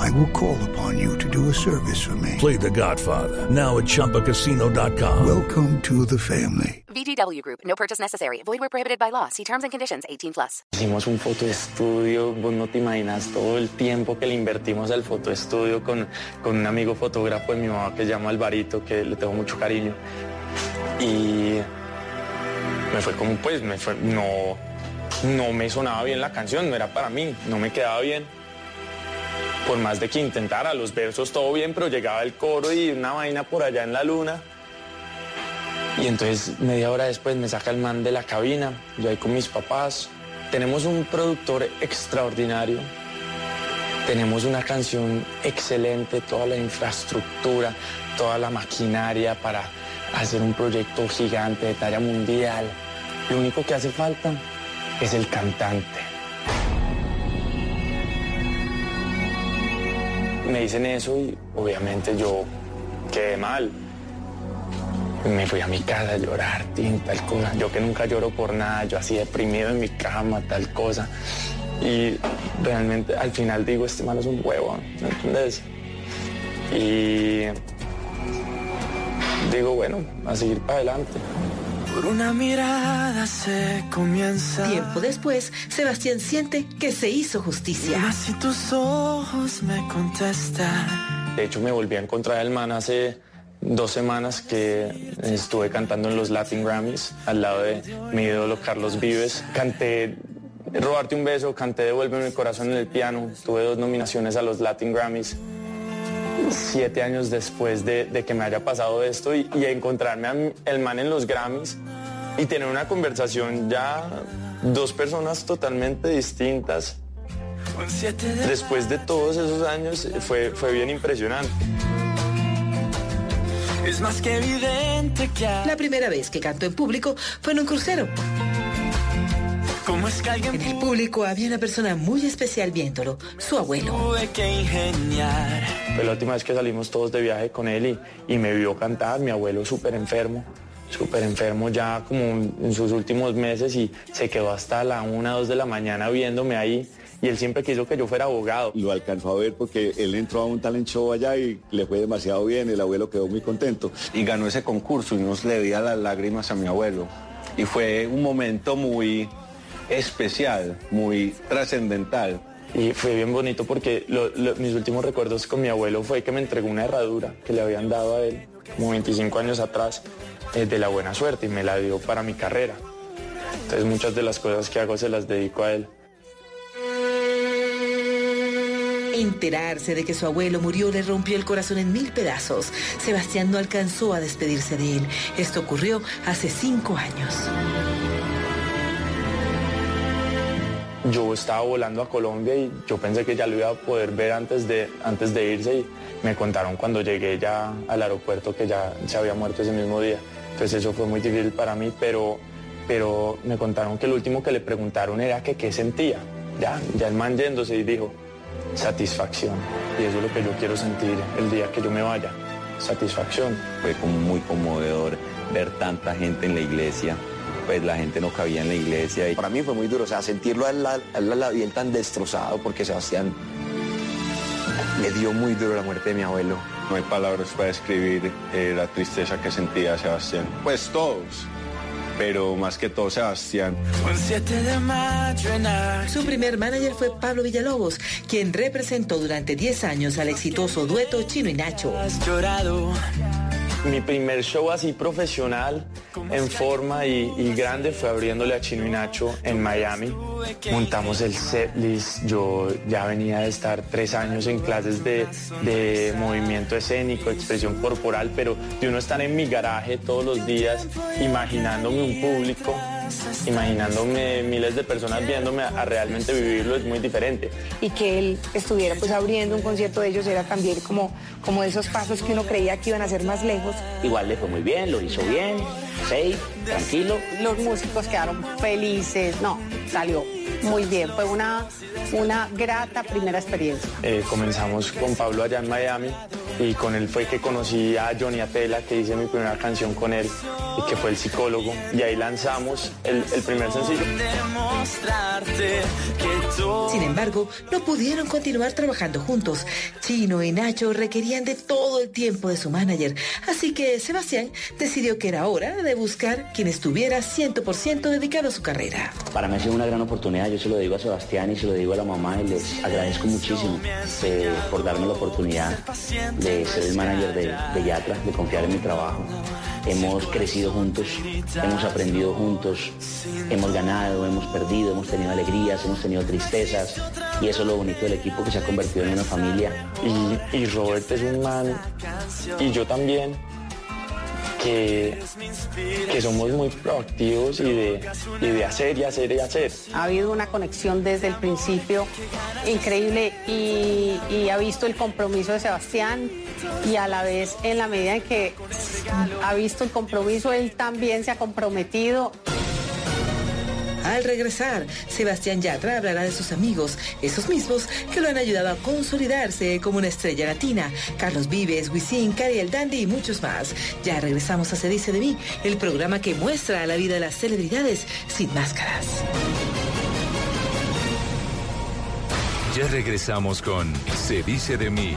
I will call upon you to do a service for me. Play The Godfather now at ChumbaCasino.com. Welcome to the family. VGW Group. No purchase necessary. Void where prohibited by law. See terms and conditions. 18 plus. Hicimos un fotoestudio, vos no te imaginas todo el tiempo que le invertimos al fotoestudio con, con un amigo fotógrafo de mi mamá que se llama Alvarito, que le tengo mucho cariño. Y me fue como, pues, me fue, no, no me sonaba bien la canción, no era para mí, no me quedaba bien. Por más de que intentara, los versos todo bien, pero llegaba el coro y una vaina por allá en la luna. Y entonces media hora después me saca el man de la cabina, yo ahí con mis papás. Tenemos un productor extraordinario, tenemos una canción excelente, toda la infraestructura, toda la maquinaria para hacer un proyecto gigante de talla mundial. Lo único que hace falta es el cantante. Me dicen eso y obviamente yo quedé mal. Me fui a mi casa a llorar, tin, tal cosa. Yo que nunca lloro por nada, yo así deprimido en mi cama, tal cosa. Y realmente al final digo, este man es un huevo, ¿me entiendes? Y digo, bueno, a seguir para adelante. Por una mirada se comienza. Tiempo después, Sebastián siente que se hizo justicia. Así tus ojos me contestan. De hecho, me volví a encontrar el man hace dos semanas que estuve cantando en los Latin Grammys al lado de mi ídolo Carlos Vives. Canté Robarte un beso, canté Devuélveme el corazón en el piano. Tuve dos nominaciones a los Latin Grammys. Siete años después de, de que me haya pasado esto y, y encontrarme al el man en los Grammys y tener una conversación ya dos personas totalmente distintas. Después de todos esos años fue, fue bien impresionante. Es más que evidente que La primera vez que cantó en público fue en un crucero. ¿Cómo es que alguien En el público había una persona muy especial viéndolo, su abuelo. tuve que ingeniar? Fue la última vez que salimos todos de viaje con él y, y me vio cantar, mi abuelo súper enfermo, súper enfermo ya como en sus últimos meses y se quedó hasta la una, dos de la mañana viéndome ahí y él siempre quiso que yo fuera abogado. Lo alcanzó a ver porque él entró a un talent show allá y le fue demasiado bien, el abuelo quedó muy contento. y ganó ese concurso y nos le di a las lágrimas a mi abuelo. Y fue un momento muy especial, muy trascendental. Y fue bien bonito porque lo- lo- mis últimos recuerdos con mi abuelo fue que me entregó una herradura que le habían dado a él como 25 años atrás eh, de la buena suerte y me la dio para mi carrera. Entonces muchas de las cosas que hago se las dedico a él. Enterarse de que su abuelo murió le rompió el corazón en mil pedazos. Sebastián no alcanzó a despedirse de él. Esto ocurrió hace cinco años. Yo estaba volando a Colombia y yo pensé que ya lo iba a poder ver antes de, antes de irse y me contaron cuando llegué ya al aeropuerto que ya se había muerto ese mismo día. Entonces eso fue muy difícil para mí, pero, pero me contaron que lo último que le preguntaron era que qué sentía. Ya, ya el man yéndose y dijo, satisfacción. Y eso es lo que yo quiero sentir el día que yo me vaya, satisfacción. Fue como muy conmovedor ver tanta gente en la iglesia. Pues la gente no cabía en la iglesia. Y Para mí fue muy duro, o sea, sentirlo a él, a él, a él tan destrozado, porque Sebastián le dio muy duro la muerte de mi abuelo. no hay palabras para describir eh, la tristeza que sentía Sebastián. Pues todos, pero más que todo Sebastián. Un 7 de mayo en Argentina. Su primer manager fue Pablo Villalobos, quien representó durante 10 años al exitoso dueto Chino y Nacho. Has llorado. Mi primer show así profesional, en forma y, y grande, fue abriéndole a Chino y Nacho en Miami. Montamos el setlist, yo ya venía de estar tres años en clases de, de movimiento escénico, expresión corporal, pero de uno estar en mi garaje todos los días, imaginándome un público, imaginándome miles de personas viéndome a, a realmente vivirlo es muy diferente. y que él estuviera pues abriendo un concierto de ellos era también como, como esos pasos que uno creía que iban a ser más lejos. Igual le fue muy bien, lo hizo bien, safe, tranquilo. Los músicos quedaron felices, no, salió muy bien, fue una, una grata primera experiencia. Eh, comenzamos con Pablo allá en Miami y con él fue que conocí a Johnny Atela, que hice mi primera canción con él y que fue el psicólogo. Y ahí lanzamos el, el primer sencillo. Sin embargo, no pudieron continuar trabajando juntos. Chino y Nacho requerían de todo el tiempo de su manager, así que Sebastián decidió que era hora de buscar quien estuviera 100% dedicado a su carrera. Para mí ha sido una gran oportunidad, yo se lo digo a Sebastián y se lo digo a la mamá y les agradezco muchísimo eh, por darme la oportunidad de ser el manager de, Yatra, de confiar en mi trabajo. Hemos crecido juntos, hemos aprendido juntos, hemos ganado, hemos perdido, hemos tenido alegrías, hemos tenido tristezas y eso es lo bonito del equipo que se ha convertido en una familia. Y, y Robert es un man, y yo también, que, que somos muy proactivos y de, y de hacer y hacer y hacer. Ha habido una conexión desde el principio increíble y, y ha visto el compromiso de Sebastián y a la vez en la medida en que ha visto el compromiso, él también se ha comprometido. Al regresar, Sebastián Yatra hablará de sus amigos, esos mismos que lo han ayudado a consolidarse como una estrella latina. Carlos Vives, Wisin, Cari el Dandy y muchos más. Ya regresamos a Se Dice de mí, el programa que muestra la vida de las celebridades sin máscaras. Ya regresamos con Se Dice de mí.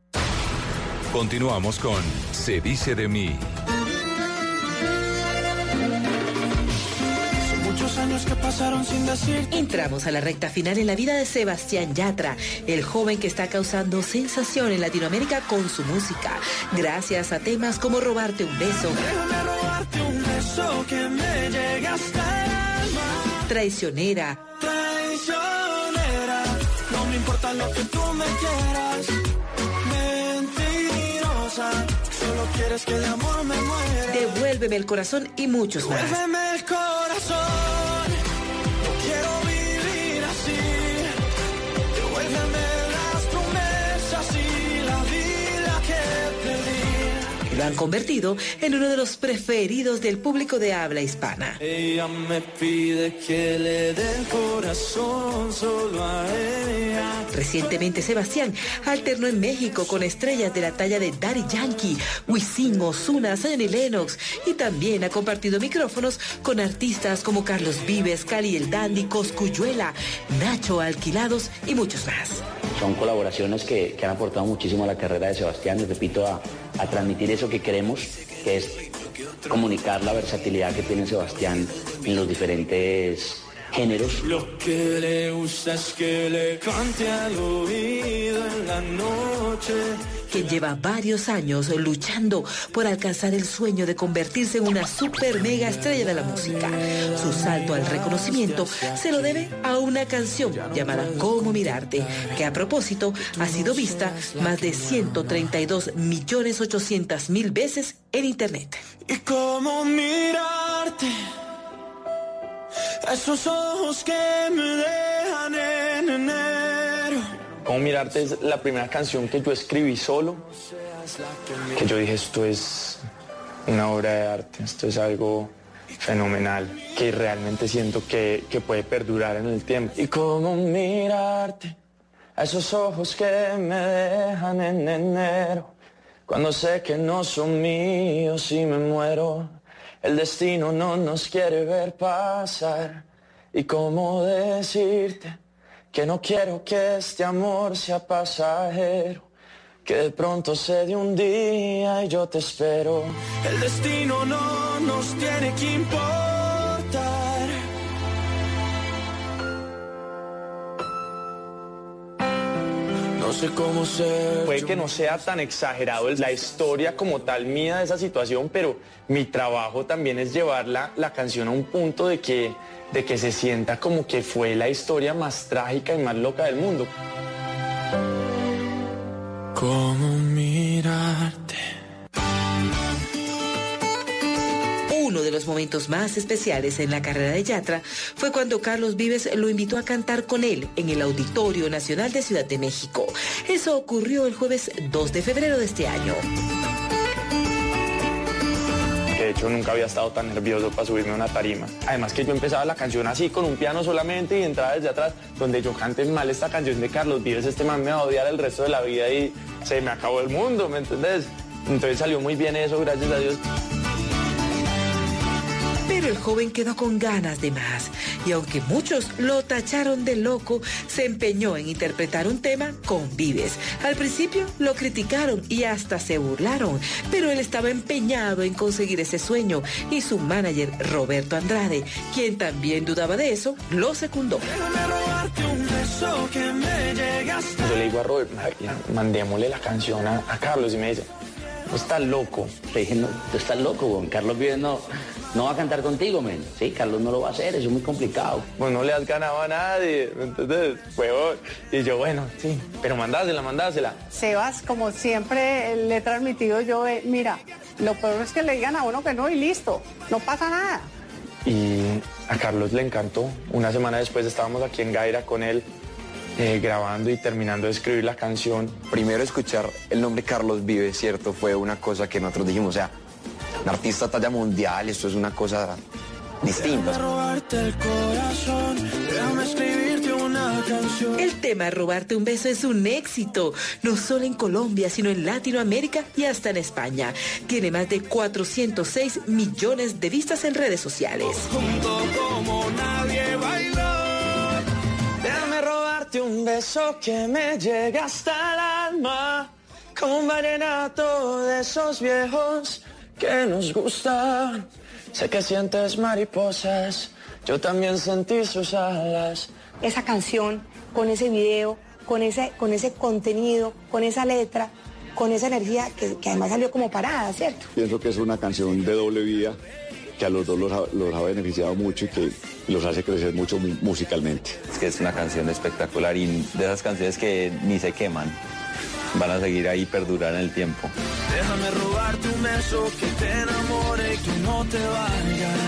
Continuamos con Se dice de mí. Muchos años que pasaron sin decir. Entramos a la recta final en la vida de Sebastián Yatra, el joven que está causando sensación en Latinoamérica con su música, gracias a temas como Robarte un beso, Déjame robarte un beso que me llegue hasta el alma. Traicionera, Traicionera, no me importa lo que tú me quieras. Mentirosa, solo quieres que de amor me muera. Devuélveme el corazón y muchos más. Devuélveme el corazón, Lo han convertido en uno de los preferidos del público de habla hispana. Ella me pide que le dé el corazón solo a ella. Recientemente Sebastián alternó en México con estrellas de la talla de Daddy Yankee, Wisin, Ozuna, Zion y Lennox y también ha compartido micrófonos con artistas como Carlos Vives, Cali el Dandy, Coscuyuela, Nacho Alquilados y muchos más. Son colaboraciones que, que han aportado muchísimo a la carrera de Sebastián y repito, a, a transmitir eso que queremos, que es comunicar la versatilidad que tiene Sebastián en los diferentes géneros. Lo que le gusta es que le cante al oído en la noche. quien lleva varios años luchando por alcanzar el sueño de convertirse en una super mega estrella de la música. Su salto al reconocimiento se lo debe a una canción llamada Cómo Mirarte, que a propósito ha sido vista más de 132 millones 800 mil veces en internet. Y cómo mirarte, esos ojos que me dejan en enero. Cómo mirarte es la primera canción que yo escribí solo, que yo dije esto es una obra de arte, esto es algo fenomenal, que realmente siento que, que puede perdurar en el tiempo. Y cómo mirarte, a esos ojos que me dejan en enero, cuando sé que no son míos y me muero, el destino no nos quiere ver pasar. Y cómo decirte que no quiero que este amor sea pasajero, que de pronto se de un día y yo te espero. El destino no nos tiene que importar. No sé cómo ser. Puede que no sea tan exagerado la historia como tal mía de esa situación, pero mi trabajo también es llevar la, la canción a un punto de que, de que se sienta como que fue la historia más trágica y más loca del mundo. ¿Cómo mirarte? Uno de los momentos más especiales en la carrera de Yatra fue cuando Carlos Vives lo invitó a cantar con él en el Auditorio Nacional de Ciudad de México. Eso ocurrió el jueves 2 de febrero de este año. De hecho nunca había estado tan nervioso para subirme a una tarima. Además que yo empezaba la canción así con un piano solamente y entraba desde atrás, donde yo cante mal esta canción de Carlos Vives, este man me va a odiar el resto de la vida y se me acabó el mundo, ¿me entendés? Entonces salió muy bien eso, gracias a Dios. Pero el joven quedó con ganas de más y aunque muchos lo tacharon de loco, se empeñó en interpretar un tema con Vives. Al principio lo criticaron y hasta se burlaron, pero él estaba empeñado en conseguir ese sueño y su manager Roberto Andrade, quien también dudaba de eso, lo secundó. Yo le digo a Robert, mandémosle la canción a, a Carlos y me dice, estás loco. Le dije, no, tú estás loco, weón. Carlos Vives no, no va a cantar contigo, men. Sí, Carlos no lo va a hacer, eso es muy complicado. Pues no le has ganado a nadie, ¿me entiendes? Huevón. Y yo, bueno, sí, pero mandásela, mandásela. Sebas, como siempre le he transmitido yo, eh, mira, lo peor es que le digan a uno que no y listo, no pasa nada. Y a Carlos le encantó. Una semana después estábamos aquí en Gaira con él. Eh, grabando y terminando de escribir la canción. Primero escuchar el nombre Carlos Vives, ¿cierto? Fue una cosa que nosotros dijimos, o sea, un artista talla mundial, esto es una cosa distinta. robarte el corazón, déjame escribirte una canción. El tema Robarte un beso es un éxito, no solo en Colombia, sino en Latinoamérica y hasta en España. Tiene más de 406 millones de vistas en redes sociales. Junto como nadie bailó. Robarte un beso que me llega hasta el alma. Como un vallenato de esos viejos que nos gustan. Sé que sientes mariposas, yo también sentí sus alas. esa canción, con ese video, con ese, con ese contenido, con esa letra, con esa energía que, que además salió como parada, ¿cierto? Pienso que es una canción de doble vía que a los dos los ha, los ha beneficiado mucho y que los hace crecer mucho mu- musicalmente. Es que es una canción espectacular y de esas canciones que ni se queman. Van a seguir ahí perdurar en el tiempo. Déjame robarte un beso que te enamore y que no te vayas.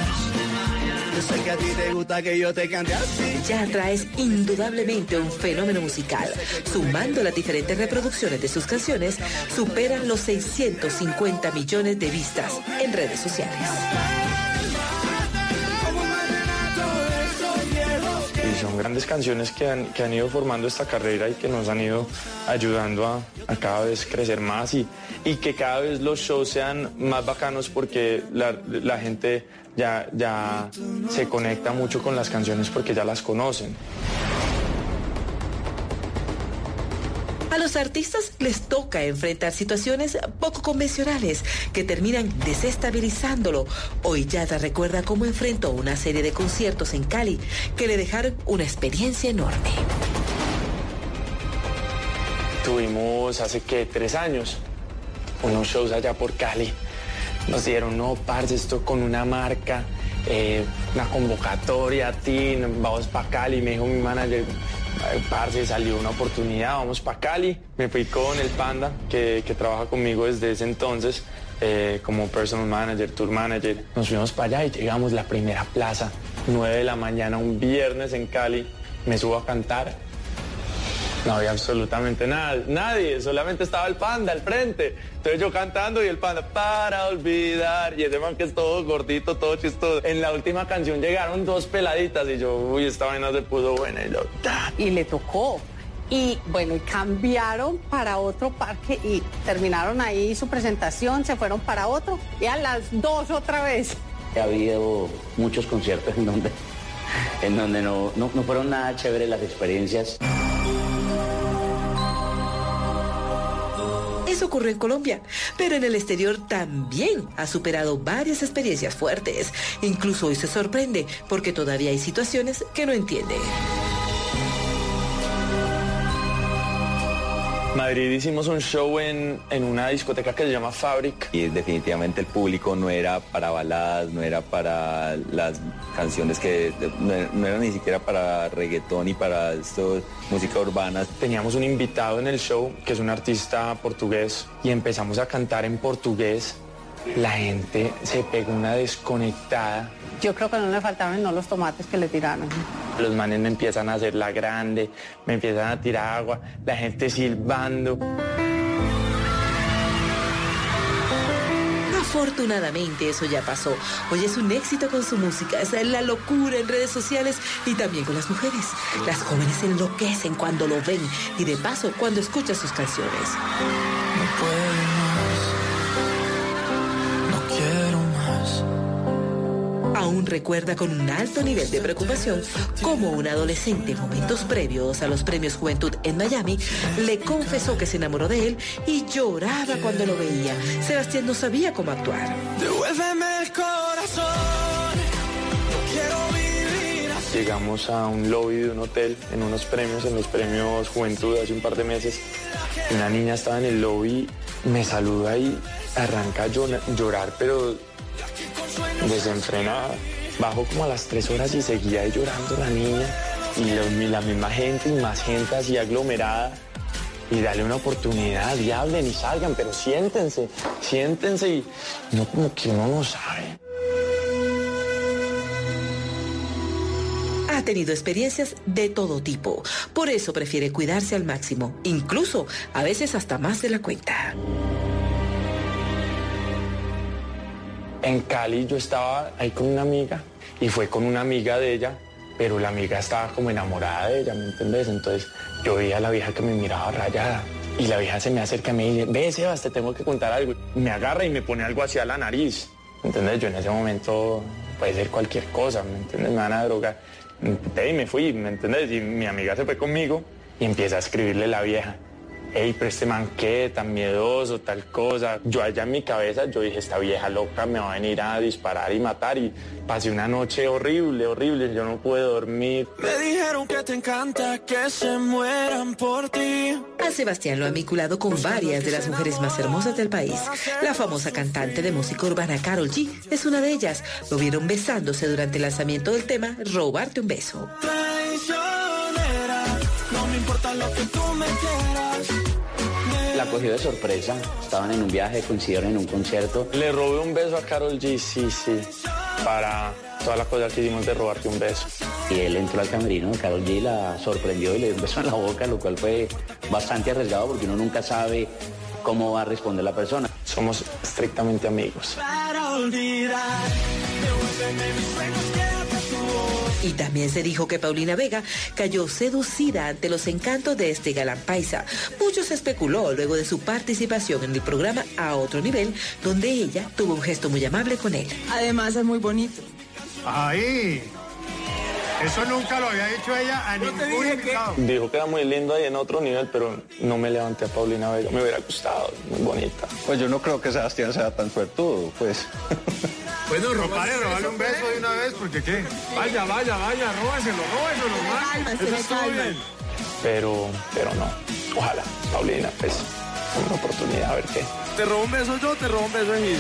Yo sé que a ti te gusta que yo te cante así. Yatra es indudablemente un fenómeno musical. Sumando las diferentes reproducciones de sus canciones, superan los 650 millones de vistas en redes sociales. Son grandes canciones que han, que han ido formando esta carrera y que nos han ido ayudando a, a cada vez crecer más y, y que cada vez los shows sean más bacanos porque la, la gente ya, ya se conecta mucho con las canciones porque ya las conocen. A los artistas les toca enfrentar situaciones poco convencionales que terminan desestabilizándolo. Hoy Yatra recuerda cómo enfrentó una serie de conciertos en Cali que le dejaron una experiencia enorme. Tuvimos hace que tres años unos shows allá por Cali. Nos dieron, no, parce, esto con una marca, eh, una convocatoria, a ti, vamos para Cali. Me dijo mi manager, "Ay, parce, salió una oportunidad, vamos para Cali. Me fui con el Panda, que, que trabaja conmigo desde ese entonces, eh, como personal manager, tour manager. Nos fuimos para allá y llegamos a la primera plaza, 9 de la mañana, un viernes en Cali. Me subo a cantar. No había absolutamente nada, nadie, solamente estaba el panda al frente. Entonces yo cantando y el panda, para olvidar, y ese man que es todo gordito, todo chistoso. En la última canción llegaron dos peladitas y yo, uy, esta vaina se puso buena y yo. Y le tocó. Y bueno, y cambiaron para otro parque y terminaron ahí su presentación, se fueron para otro y a las dos otra vez. Ha habido muchos conciertos en donde, en donde no, no, no fueron nada chéveres las experiencias. Ocurrió en Colombia, pero en el exterior también ha superado varias experiencias fuertes. Incluso hoy se sorprende porque todavía hay situaciones que no entiende. Madrid hicimos un show en, en una discoteca que se llama Fabric. Y definitivamente el público no era para baladas, no era para las canciones que no, no era ni siquiera para reggaetón y para esto, música urbana. Teníamos un invitado en el show que es un artista portugués y empezamos a cantar en portugués. La gente se pegó una desconectada. Yo creo que no le faltaban no los tomates que le tiraron. Los manes me empiezan a hacer la grande, me empiezan a tirar agua, la gente silbando. Afortunadamente eso ya pasó. Hoy es un éxito con su música, es la locura en redes sociales y también con las mujeres. Las jóvenes enloquecen cuando lo ven y de paso cuando escuchan sus canciones. No puedo Aún recuerda con un alto nivel de preocupación cómo un adolescente en momentos previos a los premios Juventud en Miami le confesó que se enamoró de él y lloraba cuando lo veía. Sebastián no sabía cómo actuar. Devuélveme el corazón, no quiero vivir así. Llegamos a un lobby de un hotel en unos premios, en los premios Juventud hace un par de meses. Una niña estaba en el lobby, me saluda y arranca a llor- llorar, pero desenfrenada. Bajo como a las tres horas y seguía llorando la niña y, lo- y la misma gente y más gente así aglomerada. Y dale una oportunidad y hablen y salgan, pero siéntense, siéntense y no como que uno no sabe. Ha tenido experiencias de todo tipo. Por eso prefiere cuidarse al máximo, incluso a veces hasta más de la cuenta. En Cali yo estaba ahí con una amiga y fue con una amiga de ella, pero la amiga estaba como enamorada de ella, ¿me entendés? Entonces yo veía a la vieja que me miraba rayada y la vieja se me acerca y me dice, ve Sebas, te tengo que contar algo. Me agarra y me pone algo hacia la nariz, ¿me entendés? Yo en ese momento puede ser cualquier cosa, ¿me entiendes? Me van a drogar. Y me fui, ¿me entendés? Y mi amiga se fue conmigo y empieza a escribirle la vieja. Ey, pero este man qué, tan miedoso, tal cosa. Yo allá en mi cabeza, yo dije, esta vieja loca me va a venir a disparar y matar. Y pasé una noche horrible, horrible. Yo no pude dormir. Me dijeron que te encanta que se mueran por ti. A Sebastián lo han vinculado con varias de las mujeres más hermosas del país. La famosa cantante de música urbana Carol G es una de ellas. Lo vieron besándose durante el lanzamiento del tema Robarte un beso. Traicionera, no me importa lo que tú me quieras. La cogió de sorpresa. Estaban en un viaje, coincidieron en un concierto. Le robé un beso a Carol G, sí, sí. Para todas las cosas que hicimos de robarte un beso. Y él entró al camerino, Carol G la sorprendió y le dio un beso en la boca, lo cual fue bastante arriesgado porque uno nunca sabe cómo va a responder la persona. Somos estrictamente amigos. Para olvidar, devuélveme mis sueños, quédate tu voz. Y también se dijo que Paulina Vega cayó seducida ante los encantos de este galán paisa. Mucho se especuló luego de su participación en el programa A Otro Nivel, donde ella tuvo un gesto muy amable con él. Además es muy bonito. Ahí. Eso nunca lo había dicho ella a ningún invitado. Dijo que era muy lindo ahí en otro nivel, pero no me levanté a Paulina Vega. Me hubiera gustado, muy bonita. Pues yo no creo que Sebastián sea tan suertudo, pues. Bueno, Compadre, robale un beso de una vez, porque qué. Vaya, vaya, vaya, róbeselo, róbeselo, Eso estuvo bien. Pero, pero no. Ojalá, Paulina, pues, una oportunidad, a ver qué. Te robo un beso yo, te robo un beso Emilio.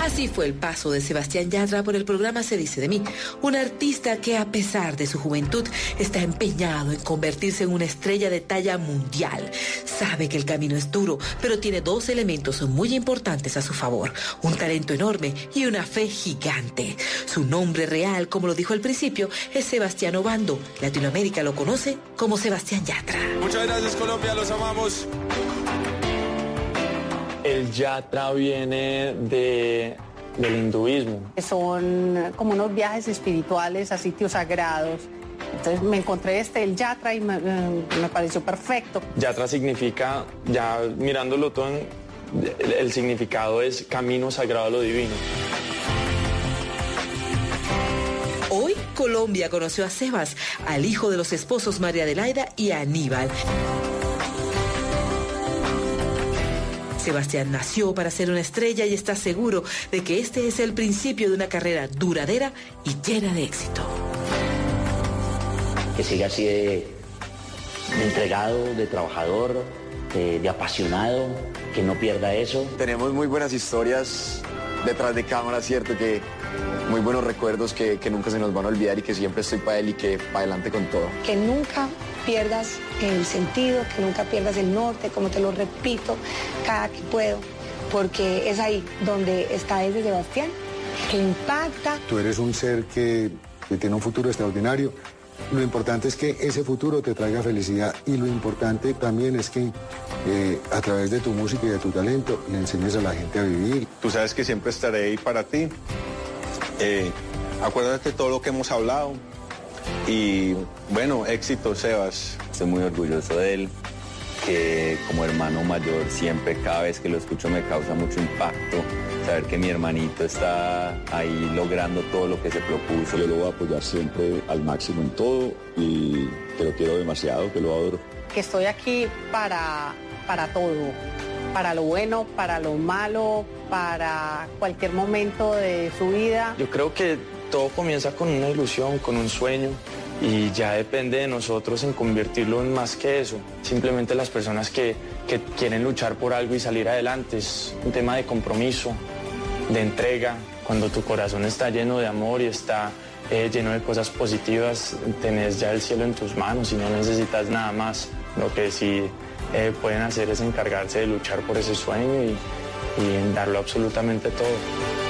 Así fue el paso de Sebastián Yatra por el programa Se dice de mí, un artista que a pesar de su juventud está empeñado en convertirse en una estrella de talla mundial. Sabe que el camino es duro, pero tiene dos elementos muy importantes a su favor, un talento enorme y una fe gigante. Su nombre real, como lo dijo al principio, es Sebastián Obando. Latinoamérica lo conoce como Sebastián Yatra. Muchas gracias, Colombia, los amamos. El yatra viene de, del hinduismo. Son como unos viajes espirituales a sitios sagrados. Entonces me encontré este, el yatra, y me, eh, me pareció perfecto. Yatra significa, ya mirándolo todo, en- el, el significado es camino sagrado a lo divino. Hoy Colombia conoció a Sebas, al hijo de los esposos María Adelaida y Aníbal. Sebastián nació para ser una estrella y está seguro de que este es el principio de una carrera duradera y llena de éxito. que siga así de, de entregado, de trabajador, de, de apasionado, que no pierda eso. Tenemos muy buenas historias detrás de cámara, ¿cierto? Que muy buenos recuerdos que, que nunca se nos van a olvidar y que siempre estoy para él y que para adelante con todo. Que nunca pierdas el sentido, que nunca pierdas el norte, como te lo repito cada que puedo, porque es ahí donde está ese Sebastián, que impacta. Tú eres un ser que, que tiene un futuro extraordinario. Lo importante es que ese futuro te traiga felicidad y lo importante también es que eh, a través de tu música y de tu talento le enseñes a la gente a vivir. Tú sabes que siempre estaré ahí para ti. Eh, acuérdate de todo lo que hemos hablado. Y bueno, éxito, Sebas. Estoy muy orgulloso de él, que como hermano mayor siempre, cada vez que lo escucho me causa mucho impacto. Saber que mi hermanito está ahí logrando todo lo que se propuso. Yo lo voy a apoyar siempre al máximo en todo y que lo quiero demasiado, que lo adoro. Que estoy aquí para, para todo, para lo bueno, para lo malo, para cualquier momento de su vida. Yo creo que todo comienza con una ilusión, con un sueño y ya depende de nosotros en convertirlo en más que eso. Simplemente las personas que, que quieren luchar por algo y salir adelante es un tema de compromiso, de entrega. Cuando tu corazón está lleno de amor y está eh, lleno de cosas positivas, tenés ya el cielo en tus manos y no necesitas nada más. Lo que sí eh, pueden hacer es encargarse de luchar por ese sueño y, y darlo absolutamente todo.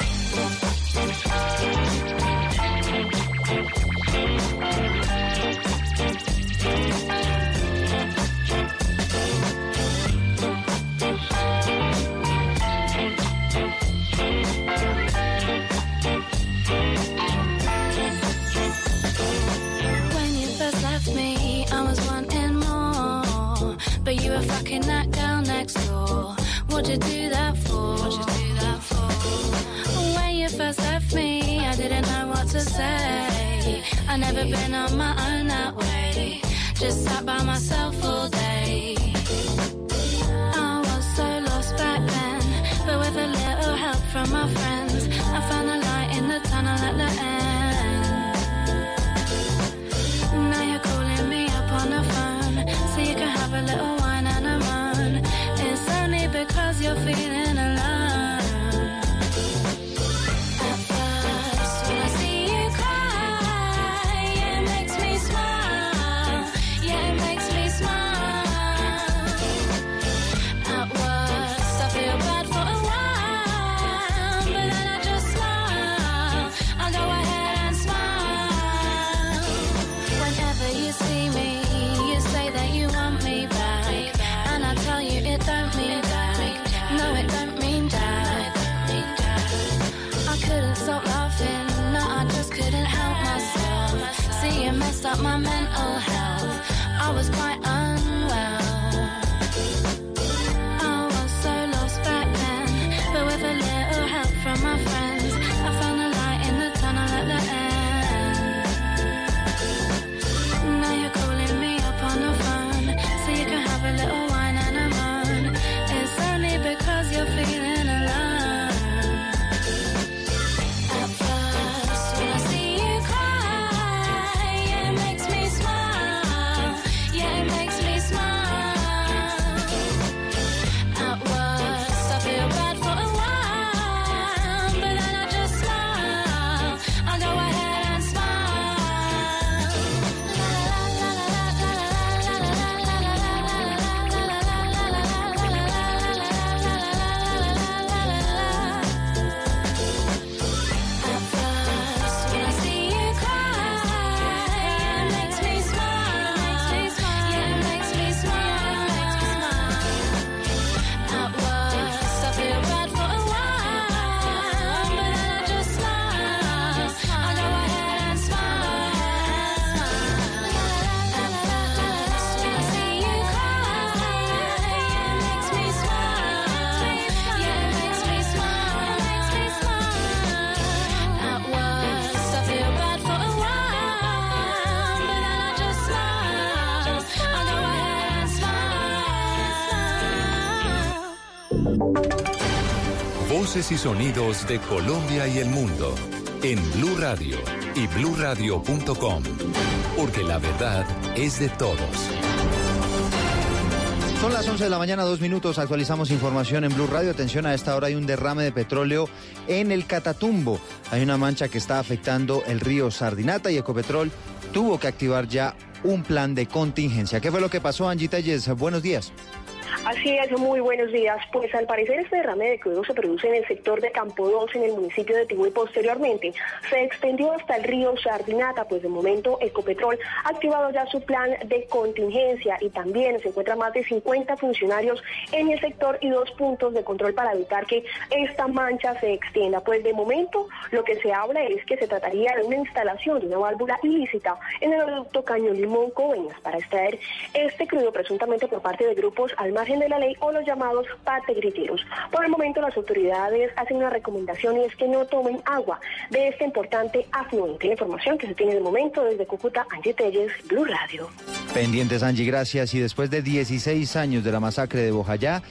Y sonidos de Colombia y el mundo en Blue Radio y bluradio.com, porque la verdad es de todos. Son las 11 de la mañana, dos minutos. Actualizamos información en Blue Radio. Atención, a esta hora hay un derrame de petróleo en el Catatumbo. Hay una mancha que está afectando el río Sardinata y Ecopetrol tuvo que activar ya un plan de contingencia. ¿Qué fue lo que pasó, Angie Telles? Buenos días. Así es, muy buenos días. Pues al parecer este derrame de crudo se produce en el sector de Campo 2 en el municipio de Tibú y posteriormente se extendió hasta el río Sardinata, pues de momento Ecopetrol ha activado ya su plan de contingencia y también se encuentran más de 50 funcionarios en el sector y dos puntos de control para evitar que esta mancha se extienda. Pues de momento lo que se habla es que se trataría de una instalación de una válvula ilícita en el oleoducto Caño Limón Coveñas para extraer este crudo presuntamente por parte de grupos al margen de la ley o los llamados pategrilleros. Por el momento las autoridades hacen una recomendación y es que no tomen agua de este importante afluente. La información que se tiene de momento desde Cúcuta, Angie Telles, Blue Radio. Pendientes, Angie, gracias. Y después de 16 años de la masacre de Bojayá,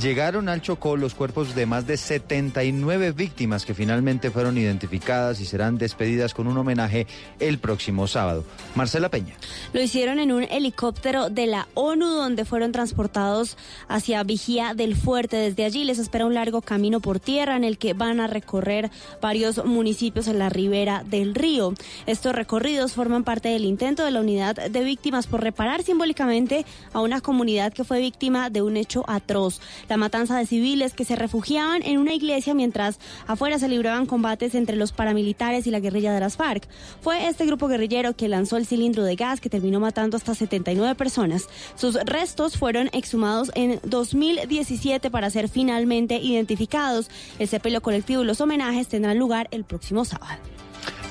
llegaron al Chocó los cuerpos de más de 79 víctimas que finalmente fueron identificadas y serán despedidas con un homenaje el próximo sábado. Marcela Peña. Lo hicieron en un helicóptero de la ONU donde fueron transportados hacia Vigía del Fuerte. Desde allí les espera un largo camino por tierra en el que van a recorrer varios municipios en la ribera del río. Estos recorridos forman parte del intento de la unidad de víctimas por reparar simbólicamente a una comunidad que fue víctima de un hecho atroz, la matanza de civiles que se refugiaban en una iglesia mientras afuera se libraban combates entre los paramilitares y la guerrilla de las FARC. Fue este grupo guerrillero que lanzó el cilindro de gas que terminó matando hasta 79 personas. Sus restos fueron exhumados en 2017 para ser finalmente identificados. El sepelio colectivo y los homenajes tendrán lugar el próximo sábado.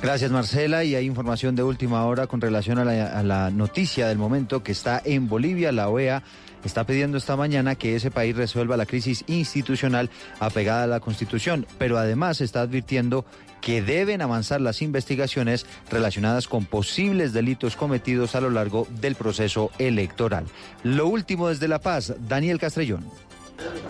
Gracias Marcela y hay información de última hora con relación a la, a la noticia del momento que está en Bolivia. La OEA está pidiendo esta mañana que ese país resuelva la crisis institucional apegada a la Constitución, pero además está advirtiendo que deben avanzar las investigaciones relacionadas con posibles delitos cometidos a lo largo del proceso electoral. Lo último desde La Paz, Daniel Castrellón.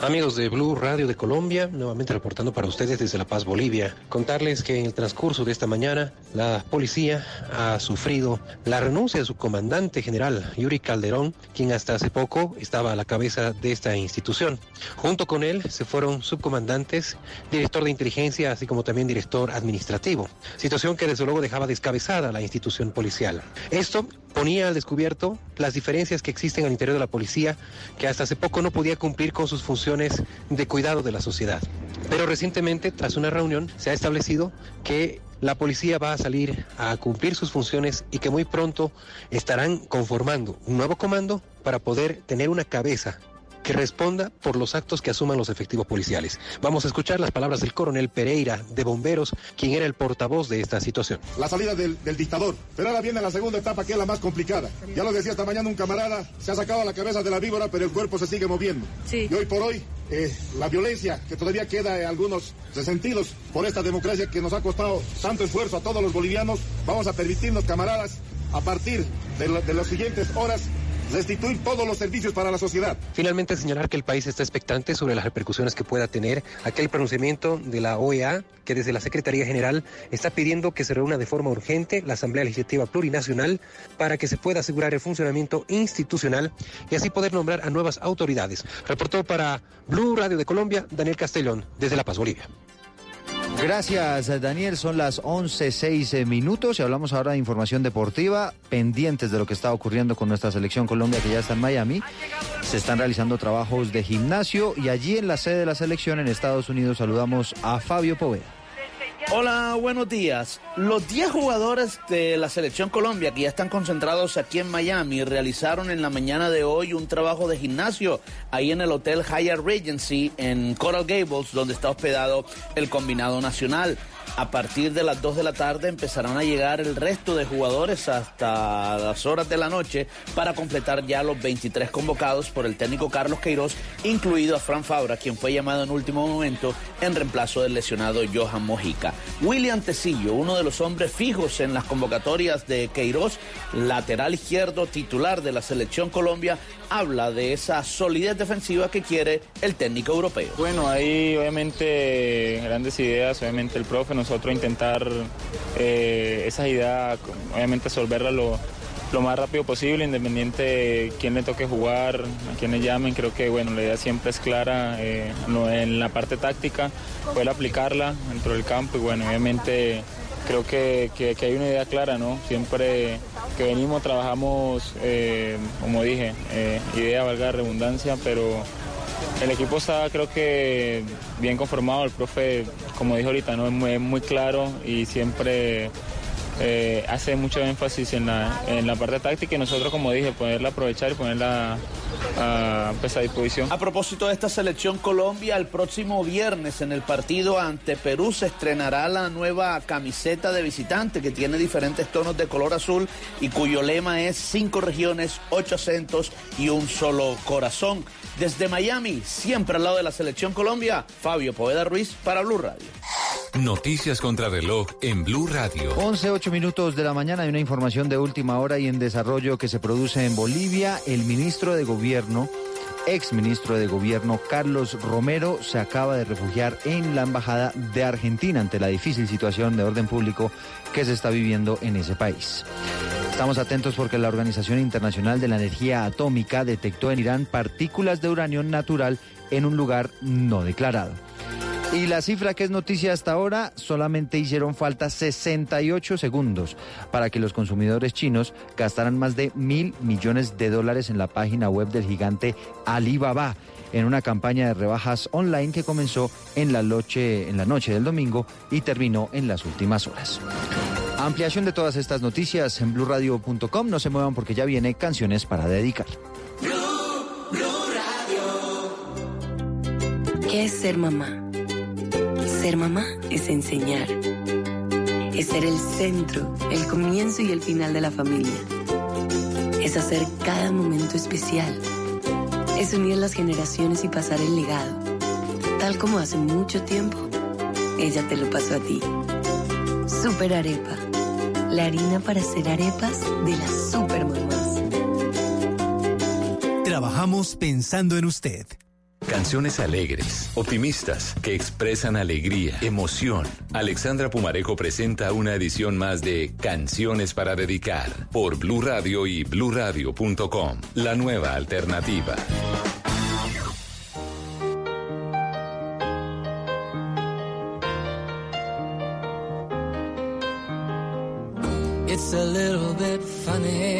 Amigos de Blue Radio de Colombia, nuevamente reportando para ustedes desde La Paz, Bolivia. Contarles que en el transcurso de esta mañana la policía ha sufrido la renuncia de su comandante general, Yuri Calderón, quien hasta hace poco estaba a la cabeza de esta institución. Junto con él se fueron subcomandantes, director de inteligencia, así como también director administrativo. Situación que desde luego dejaba descabezada la institución policial. Esto ponía al descubierto las diferencias que existen al interior de la policía, que hasta hace poco no podía cumplir con sus funciones de cuidado de la sociedad. Pero recientemente, tras una reunión, se ha establecido que la policía va a salir a cumplir sus funciones y que muy pronto estarán conformando un nuevo comando para poder tener una cabeza que responda por los actos que asuman los efectivos policiales. Vamos a escuchar las palabras del coronel Pereira de Bomberos, quien era el portavoz de esta situación. La salida del, del dictador. Pero ahora viene la segunda etapa que es la más complicada. Ya lo decía esta mañana un camarada, se ha sacado la cabeza de la víbora, pero el cuerpo se sigue moviendo. Y hoy por hoy, eh, la violencia que todavía queda en algunos resentidos por esta democracia que nos ha costado tanto esfuerzo a todos los bolivianos, vamos a permitirnos, camaradas, a partir de, lo- de las siguientes horas, restituir todos los servicios para la sociedad. Finalmente, señalar que el país está expectante sobre las repercusiones que pueda tener aquel pronunciamiento de la OEA, que desde la Secretaría General está pidiendo que se reúna de forma urgente la Asamblea Legislativa Plurinacional para que se pueda asegurar el funcionamiento institucional y así poder nombrar a nuevas autoridades. Reportó para Blue Radio de Colombia, Daniel Castellón, desde La Paz, Bolivia. Gracias, Daniel. Son las 11.06 minutos y hablamos ahora de información deportiva, pendientes de lo que está ocurriendo con nuestra selección Colombia que ya está en Miami. Se están realizando trabajos de gimnasio y allí en la sede de la selección en Estados Unidos saludamos a Fabio Poveda. Hola, buenos días. Los 10 jugadores de la selección Colombia que ya están concentrados aquí en Miami realizaron en la mañana de hoy un trabajo de gimnasio ahí en el Hotel Hyatt Regency en Coral Gables, donde está hospedado el combinado nacional. A partir de las 2 de la tarde empezarán a llegar el resto de jugadores hasta las horas de la noche para completar ya los 23 convocados por el técnico Carlos Queiroz, incluido a Fran Fabra, quien fue llamado en último momento en reemplazo del lesionado Johan Mojica. William Tecillo, uno de los hombres fijos en las convocatorias de Queiroz, lateral izquierdo titular de la selección Colombia, habla de esa solidez defensiva que quiere el técnico europeo. Bueno, hay obviamente grandes ideas, obviamente el profe, nosotros intentar eh, esas ideas, obviamente resolverlas lo, lo más rápido posible, independiente de quién le toque jugar, a quién le llamen, creo que bueno, la idea siempre es clara eh, en la parte táctica, poder aplicarla dentro del campo y bueno, obviamente creo que, que- hay una idea clara, ¿no? Siempre que venimos trabajamos, eh, como dije, eh, idea, valga redundancia, pero el equipo está creo que bien conformado, el profe, como dijo ahorita, ¿no? es, muy, es muy claro y siempre eh, hace mucho énfasis en la, en la parte táctica y nosotros, como dije, poderla aprovechar y ponerla a, pues, a disposición. A propósito de esta selección Colombia, el próximo viernes en el partido ante Perú se estrenará la nueva camiseta de visitante que tiene diferentes tonos de color azul y cuyo lema es cinco regiones, ocho acentos y un solo corazón. Desde Miami, siempre al lado de la selección Colombia, Fabio Poveda Ruiz para Blue Radio. Noticias contra reloj en Blue Radio. 11, 8 minutos de la mañana hay una información de última hora y en desarrollo que se produce en Bolivia. El ministro de Gobierno, ex ministro de Gobierno Carlos Romero, se acaba de refugiar en la Embajada de Argentina ante la difícil situación de orden público que se está viviendo en ese país. Estamos atentos porque la Organización Internacional de la Energía Atómica detectó en Irán partículas de uranio natural en un lugar no declarado. Y la cifra que es noticia hasta ahora, solamente hicieron falta 68 segundos para que los consumidores chinos gastaran más de mil millones de dólares en la página web del gigante Alibaba en una campaña de rebajas online que comenzó en la noche, en la noche del domingo y terminó en las últimas horas. Ampliación de todas estas noticias en blurradio.com. No se muevan porque ya viene canciones para dedicar. ¿Qué es ser mamá? Ser mamá es enseñar. Es ser el centro, el comienzo y el final de la familia. Es hacer cada momento especial. Es unir las generaciones y pasar el legado. Tal como hace mucho tiempo, ella te lo pasó a ti. Super Arepa. La harina para hacer arepas de las super mamás. Trabajamos pensando en usted. Canciones alegres, optimistas, que expresan alegría, emoción. Alexandra Pumarejo presenta una edición más de Canciones para dedicar por Blue Radio y bluradio.com. La nueva alternativa. It's a little bit funny.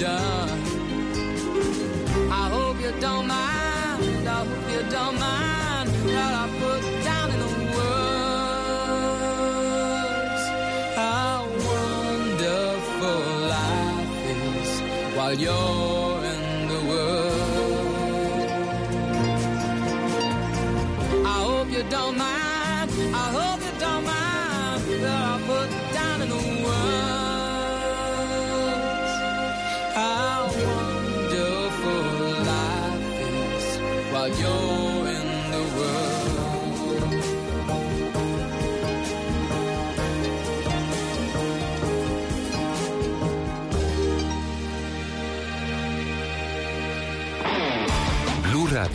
Done, I hope you don't mind. I hope you don't mind that I put down in the words how wonderful life is while you're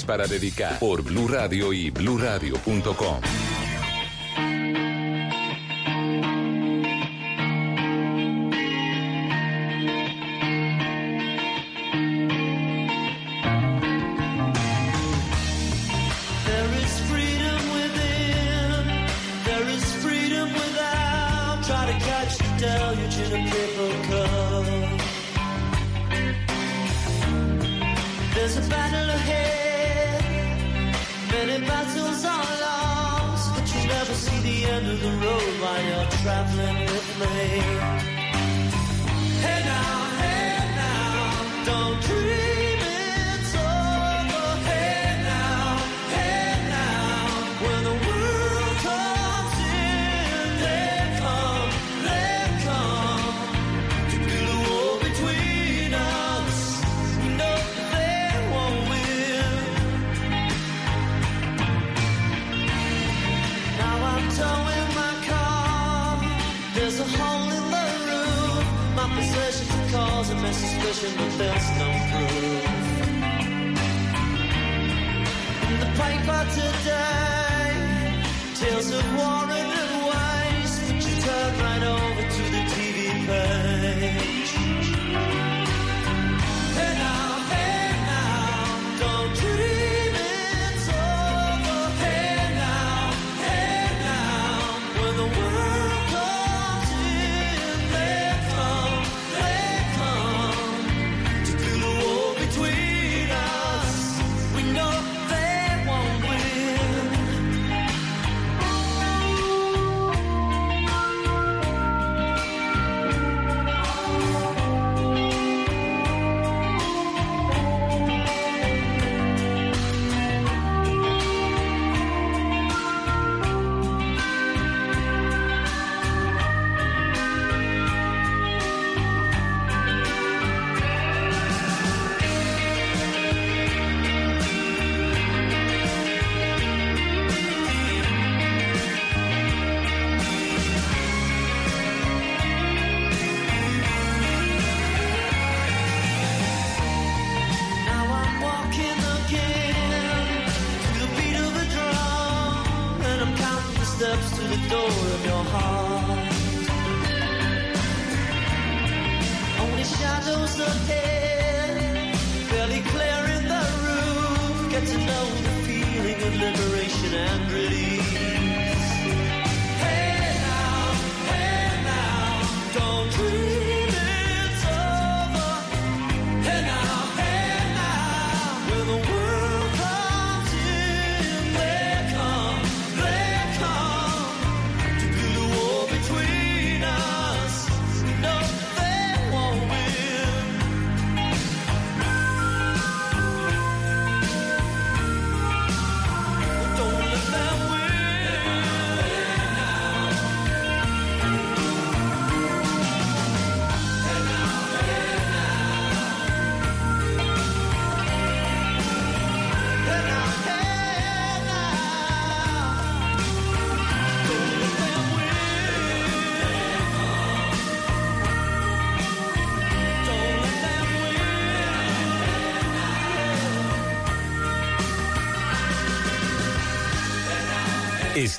para dedicar por Blue Radio y BlueRadio.com.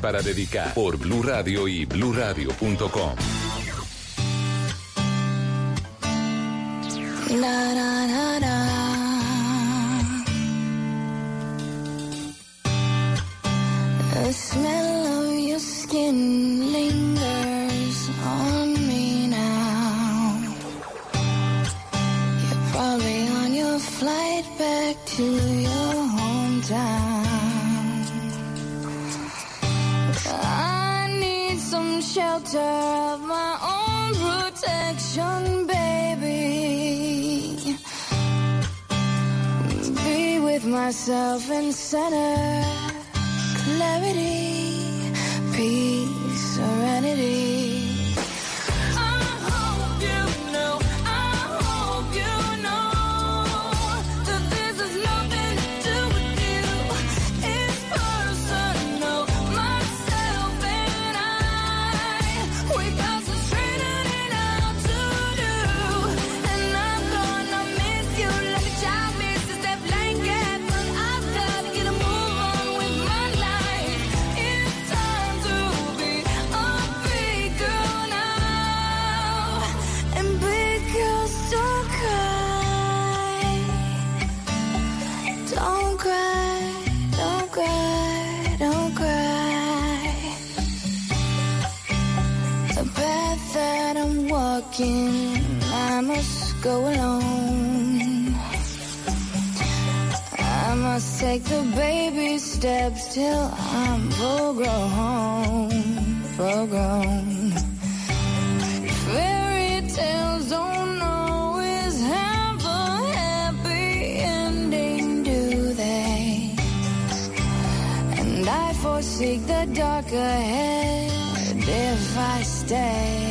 para dedicar por Blue Radio y BlueRadio.com. self and center. home forgone. Fairy tales don't always have a happy ending, do they? And I forsake the dark ahead if I stay.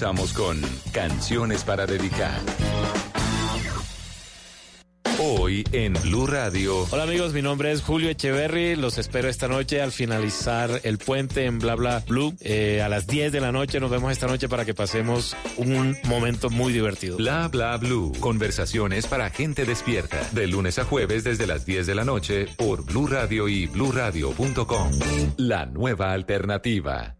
Regresamos con Canciones para dedicar. Hoy en Blue Radio. Hola amigos, mi nombre es Julio Echeverry. Los espero esta noche al finalizar el puente en Bla Bla Blue. Eh, a las 10 de la noche nos vemos esta noche para que pasemos un momento muy divertido. Bla Bla Blue. Conversaciones para gente despierta. De lunes a jueves desde las 10 de la noche por Blue Radio y bluradio.com. La nueva alternativa.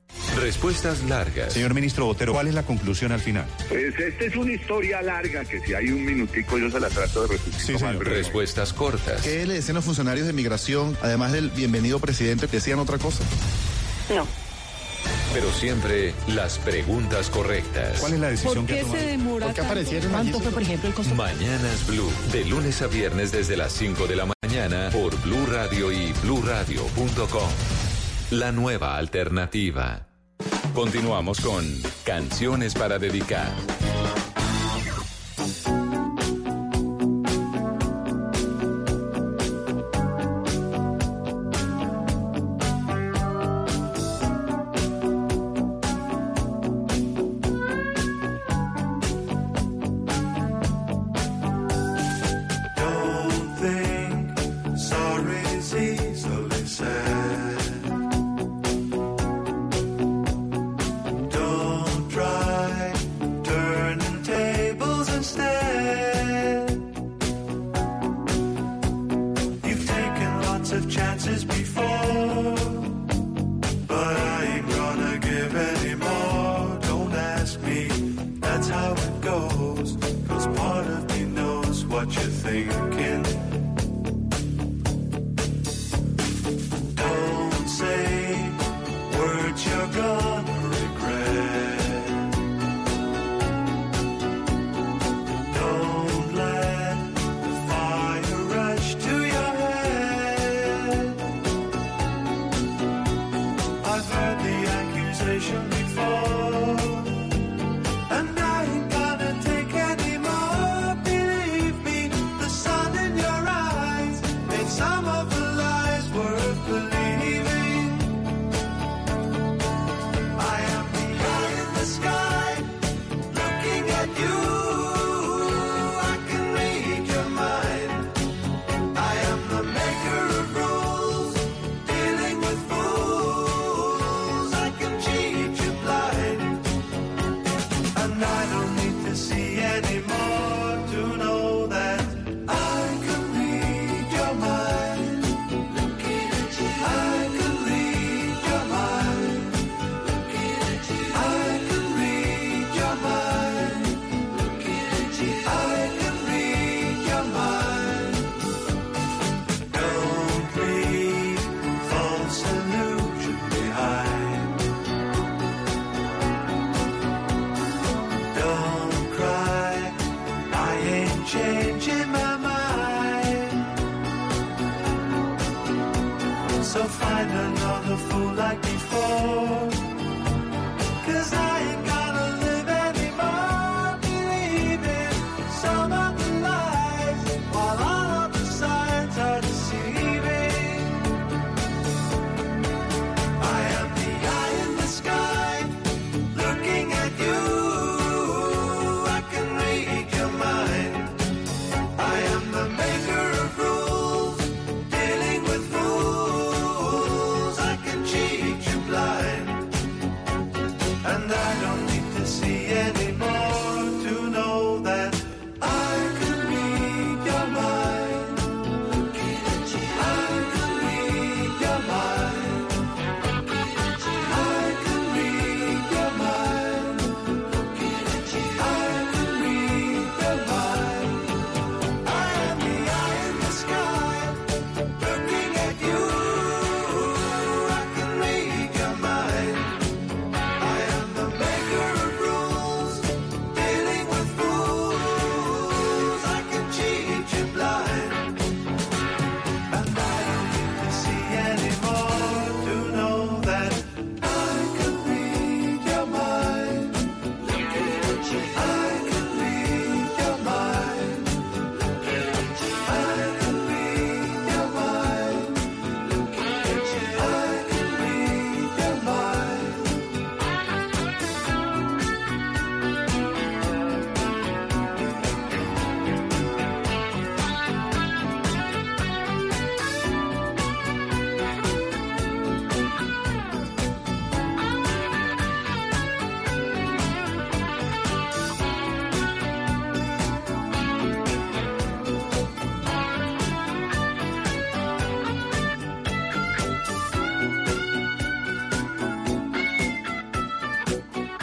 Respuestas largas. Señor ministro Botero, ¿cuál es la conclusión al final? Pues esta es una historia larga que si hay un minutico yo se la trato de resumir. Sí, señor. Respuestas cortas. ¿Qué le decían los funcionarios de migración, además del bienvenido presidente, decían otra cosa? No. Pero siempre las preguntas correctas. ¿Cuál es la decisión ¿Por qué que se demora ¿Por qué tanto? aparecieron ¿Cuánto allí? fue, por ejemplo, el costo? Mañanas Blue. De lunes a viernes desde las 5 de la mañana por Blue Radio y bluradio.com. La nueva alternativa. Continuamos con Canciones para dedicar.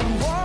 someone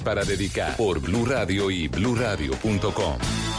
para dedicar por Blue Radio y BlueRadio.com.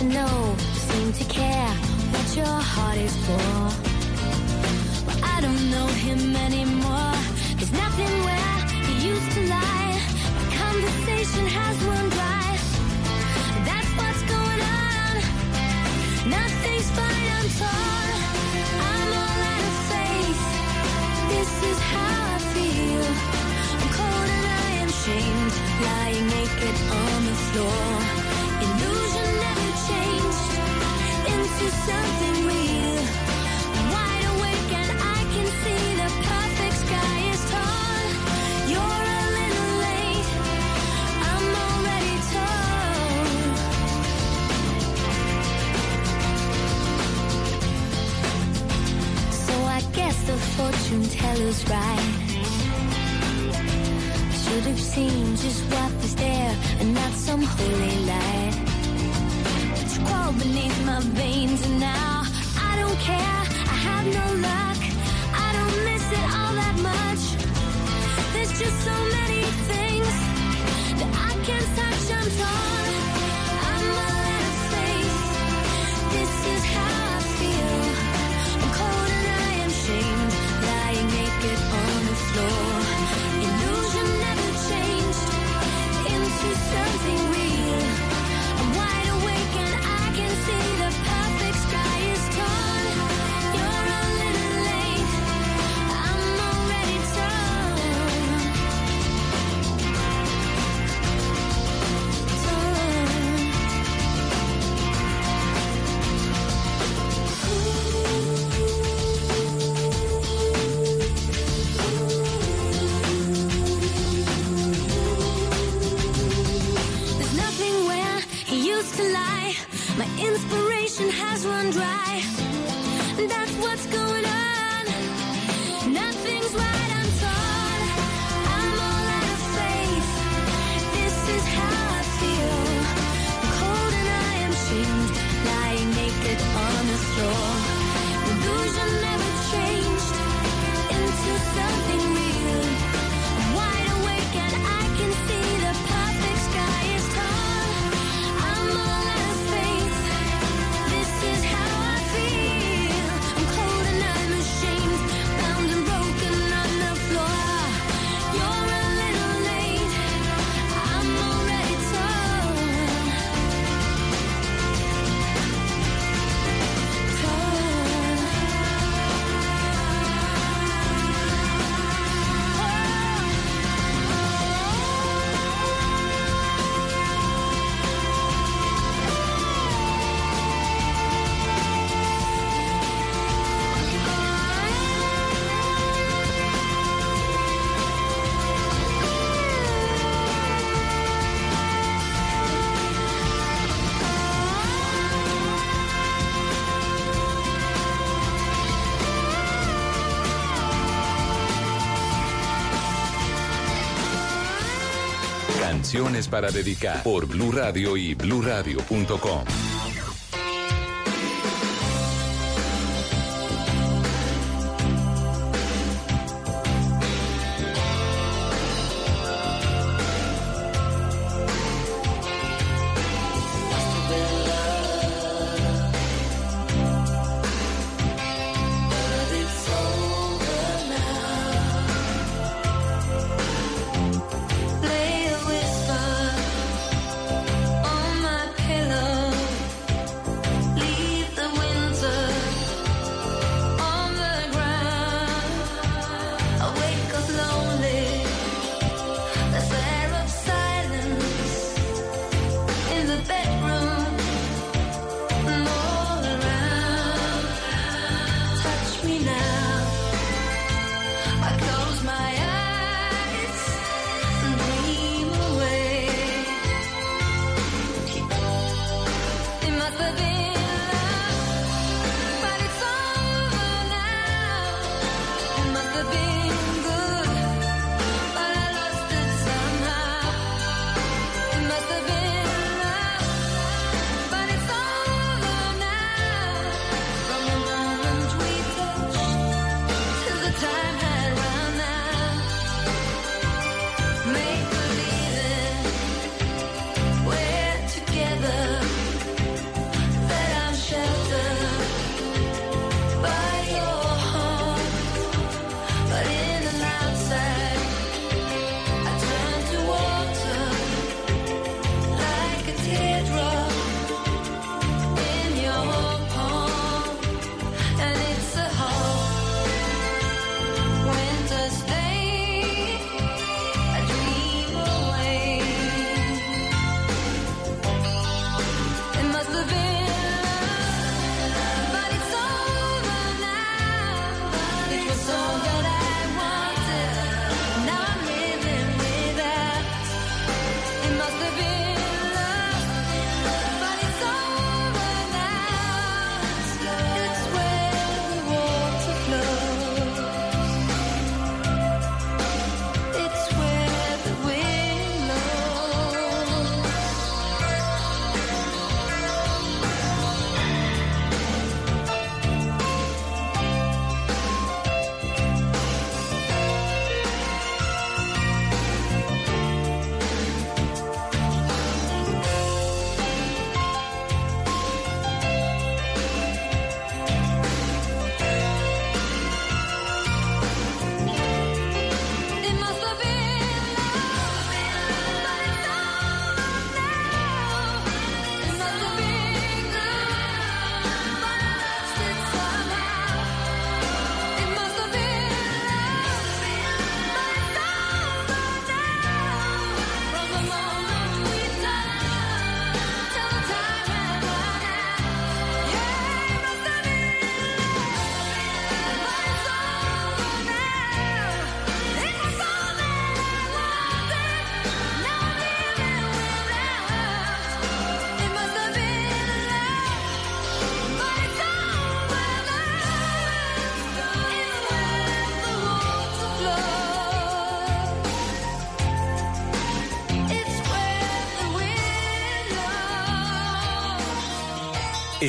to know, seem to care what your heart is for. para dedicar por Blue Radio y BlueRadio.com.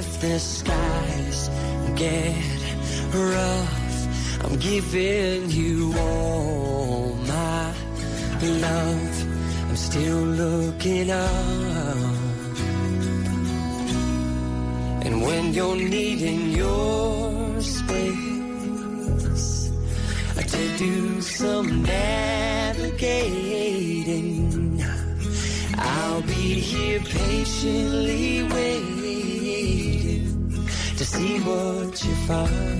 if the skies get rough. I'm giving you all my love. I'm still looking up. And when you're needing your space to do some navigating, I'll be here patiently see what you find.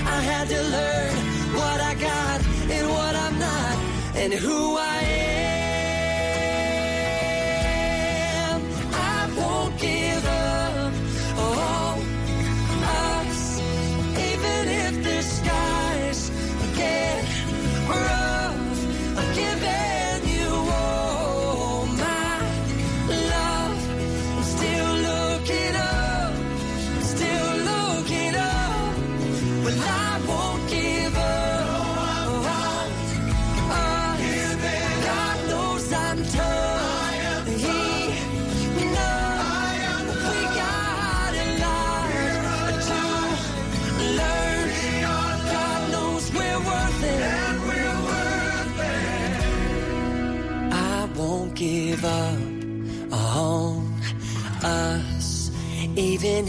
I had to learn what I got and what I'm not and who I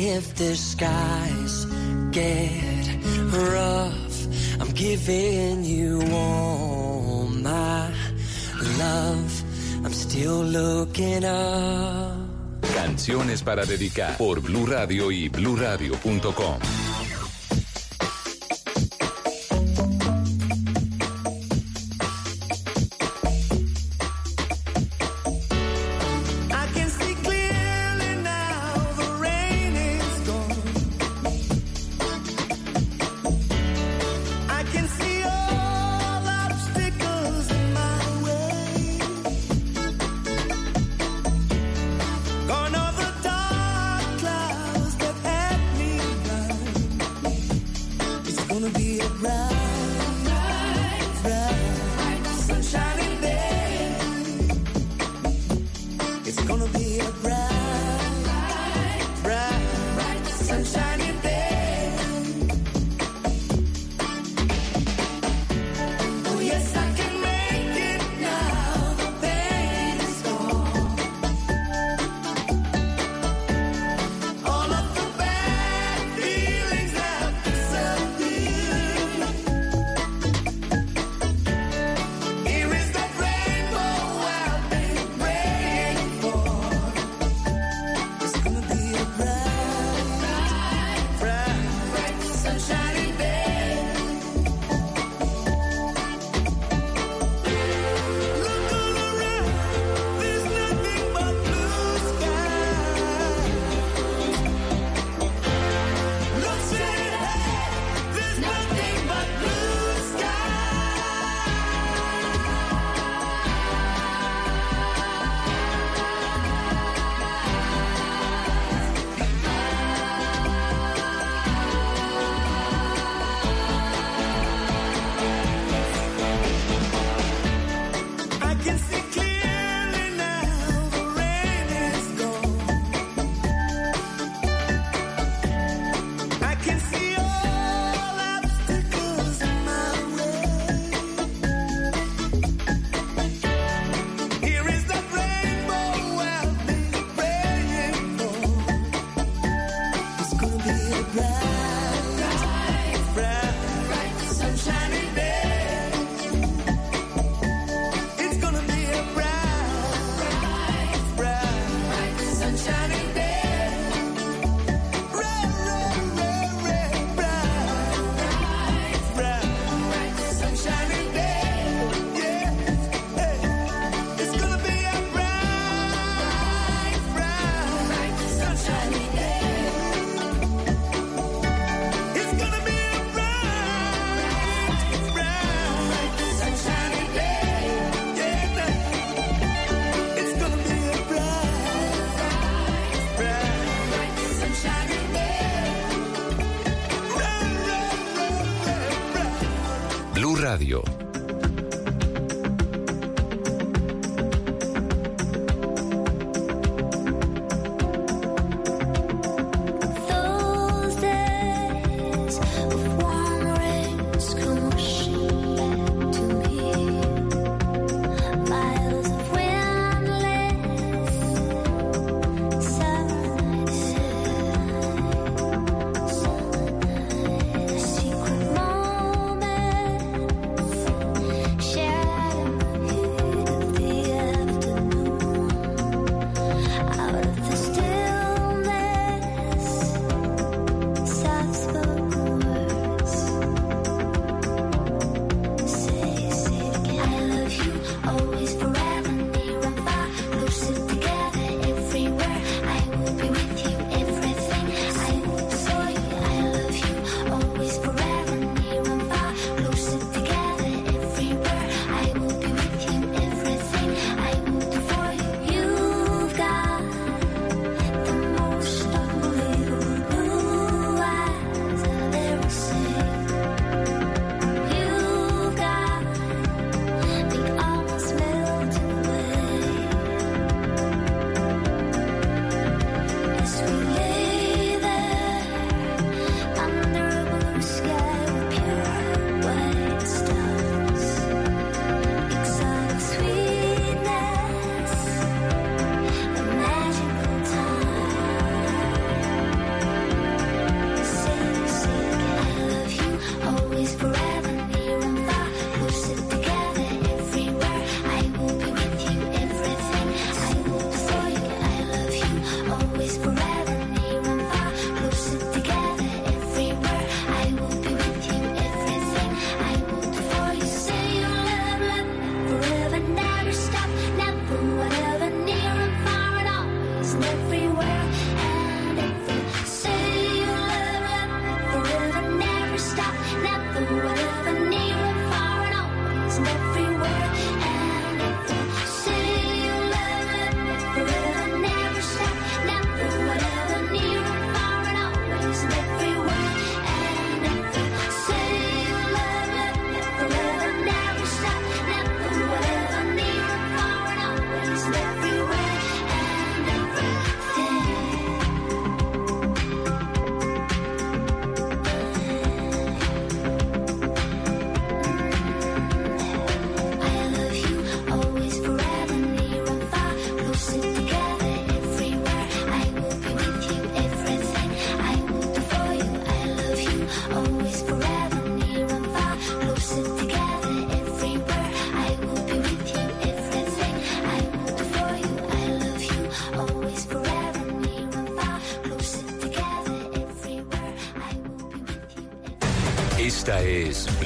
if the skies get rough. I'm giving you all my love. I'm still looking up. Canciones para dedicar por Blue Radio y bluradio.com.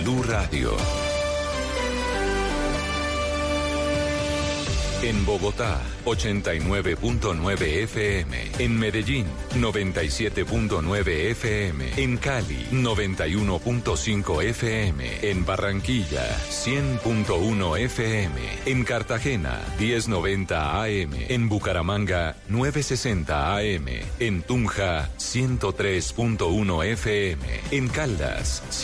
Blue Radio. En Bogotá, 89.9 FM. En Medellín, 97.9 FM. En Cali, 91.5 FM. En Barranquilla, 100.1 FM. En Cartagena, 1090 AM. En Bucaramanga, 960 AM. En Tunja, 103.1 FM. En Caldas,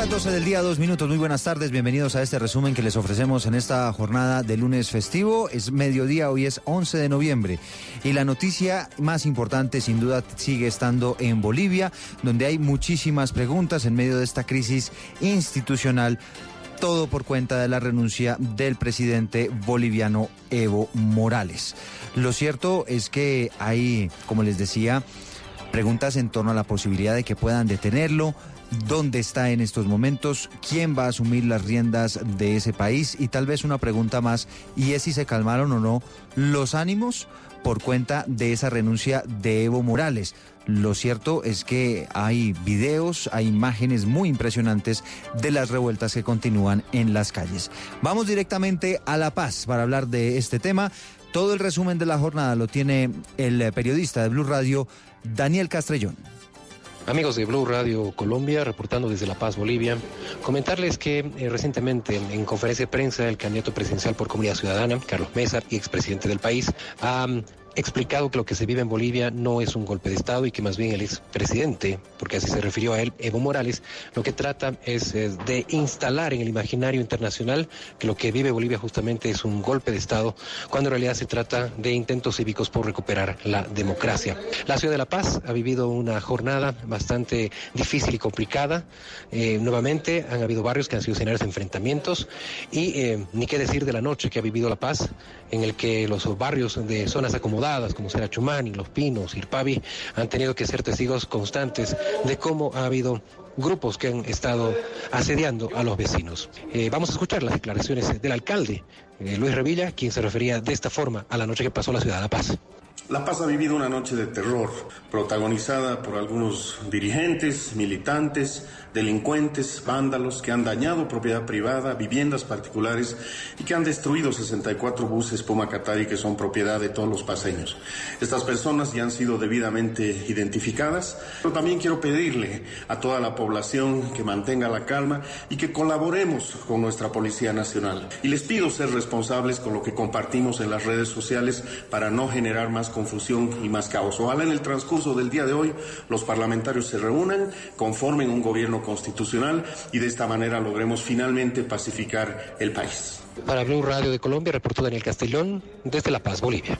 Son las 12 del día, dos minutos. Muy buenas tardes. Bienvenidos a este resumen que les ofrecemos en esta jornada de lunes festivo. Es mediodía, hoy es 11 de noviembre. Y la noticia más importante, sin duda, sigue estando en Bolivia, donde hay muchísimas preguntas en medio de esta crisis institucional todo por cuenta de la renuncia del presidente boliviano Evo Morales. Lo cierto es que hay, como les decía, Preguntas en torno a la posibilidad de que puedan detenerlo, dónde está en estos momentos, quién va a asumir las riendas de ese país y tal vez una pregunta más y es si se calmaron o no los ánimos por cuenta de esa renuncia de Evo Morales. Lo cierto es que hay videos, hay imágenes muy impresionantes de las revueltas que continúan en las calles. Vamos directamente a La Paz para hablar de este tema. Todo el resumen de la jornada lo tiene el periodista de Blue Radio, Daniel Castrellón. Amigos de Blue Radio Colombia, reportando desde La Paz, Bolivia, comentarles que eh, recientemente en conferencia de prensa el candidato presidencial por Comunidad Ciudadana, Carlos Mesa, y expresidente del país, ha explicado que lo que se vive en Bolivia no es un golpe de Estado y que más bien el expresidente, porque así se refirió a él, Evo Morales, lo que trata es de instalar en el imaginario internacional que lo que vive Bolivia justamente es un golpe de Estado, cuando en realidad se trata de intentos cívicos por recuperar la democracia. La ciudad de La Paz ha vivido una jornada bastante difícil y complicada. Eh, nuevamente han habido barrios que han sido escenarios de enfrentamientos y eh, ni qué decir de la noche que ha vivido La Paz, en el que los barrios de zonas acomodadas como será Chumani, Los Pinos, Irpavi, han tenido que ser testigos constantes de cómo ha habido grupos que han estado asediando a los vecinos. Eh, vamos a escuchar las declaraciones del alcalde, eh, Luis Revilla, quien se refería de esta forma a la noche que pasó la ciudad de La Paz. La Paz ha vivido una noche de terror, protagonizada por algunos dirigentes, militantes, delincuentes, vándalos que han dañado propiedad privada, viviendas particulares y que han destruido 64 buses Puma Catari que son propiedad de todos los paseños. Estas personas ya han sido debidamente identificadas, pero también quiero pedirle a toda la población que mantenga la calma y que colaboremos con nuestra Policía Nacional. Y les pido ser responsables con lo que compartimos en las redes sociales para no generar más confusión y más caos. Ojalá en el transcurso del día de hoy los parlamentarios se reúnan, conformen un gobierno constitucional y de esta manera logremos finalmente pacificar el país. Para Blue Radio de Colombia, reportó Daniel Castellón desde La Paz, Bolivia.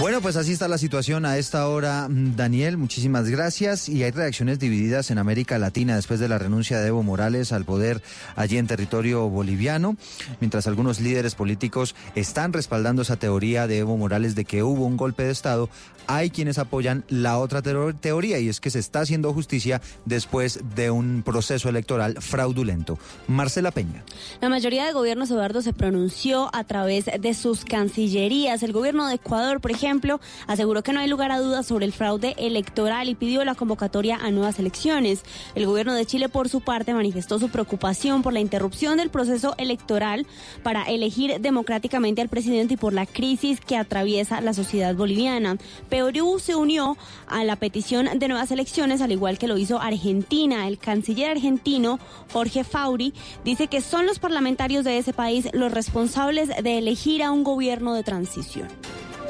Bueno, pues así está la situación a esta hora, mm, Daniel. Muchísimas gracias. Y hay reacciones divididas en América Latina después de la renuncia de Evo Morales al poder allí en territorio boliviano, mientras algunos líderes políticos están respaldando esa teoría de Evo Morales de que hubo un golpe de Estado. Hay quienes apoyan la otra teoría y es que se está haciendo justicia después de un proceso electoral fraudulento. Marcela Peña. La mayoría de gobiernos, Eduardo, se pronunció a través de sus cancillerías. El gobierno de Ecuador, por ejemplo, aseguró que no hay lugar a dudas sobre el fraude electoral y pidió la convocatoria a nuevas elecciones. El gobierno de Chile, por su parte, manifestó su preocupación por la interrupción del proceso electoral para elegir democráticamente al presidente y por la crisis que atraviesa la sociedad boliviana. Perú se unió a la petición de nuevas elecciones, al igual que lo hizo Argentina. El canciller argentino, Jorge Fauri, dice que son los parlamentarios de ese país los responsables de elegir a un gobierno de transición.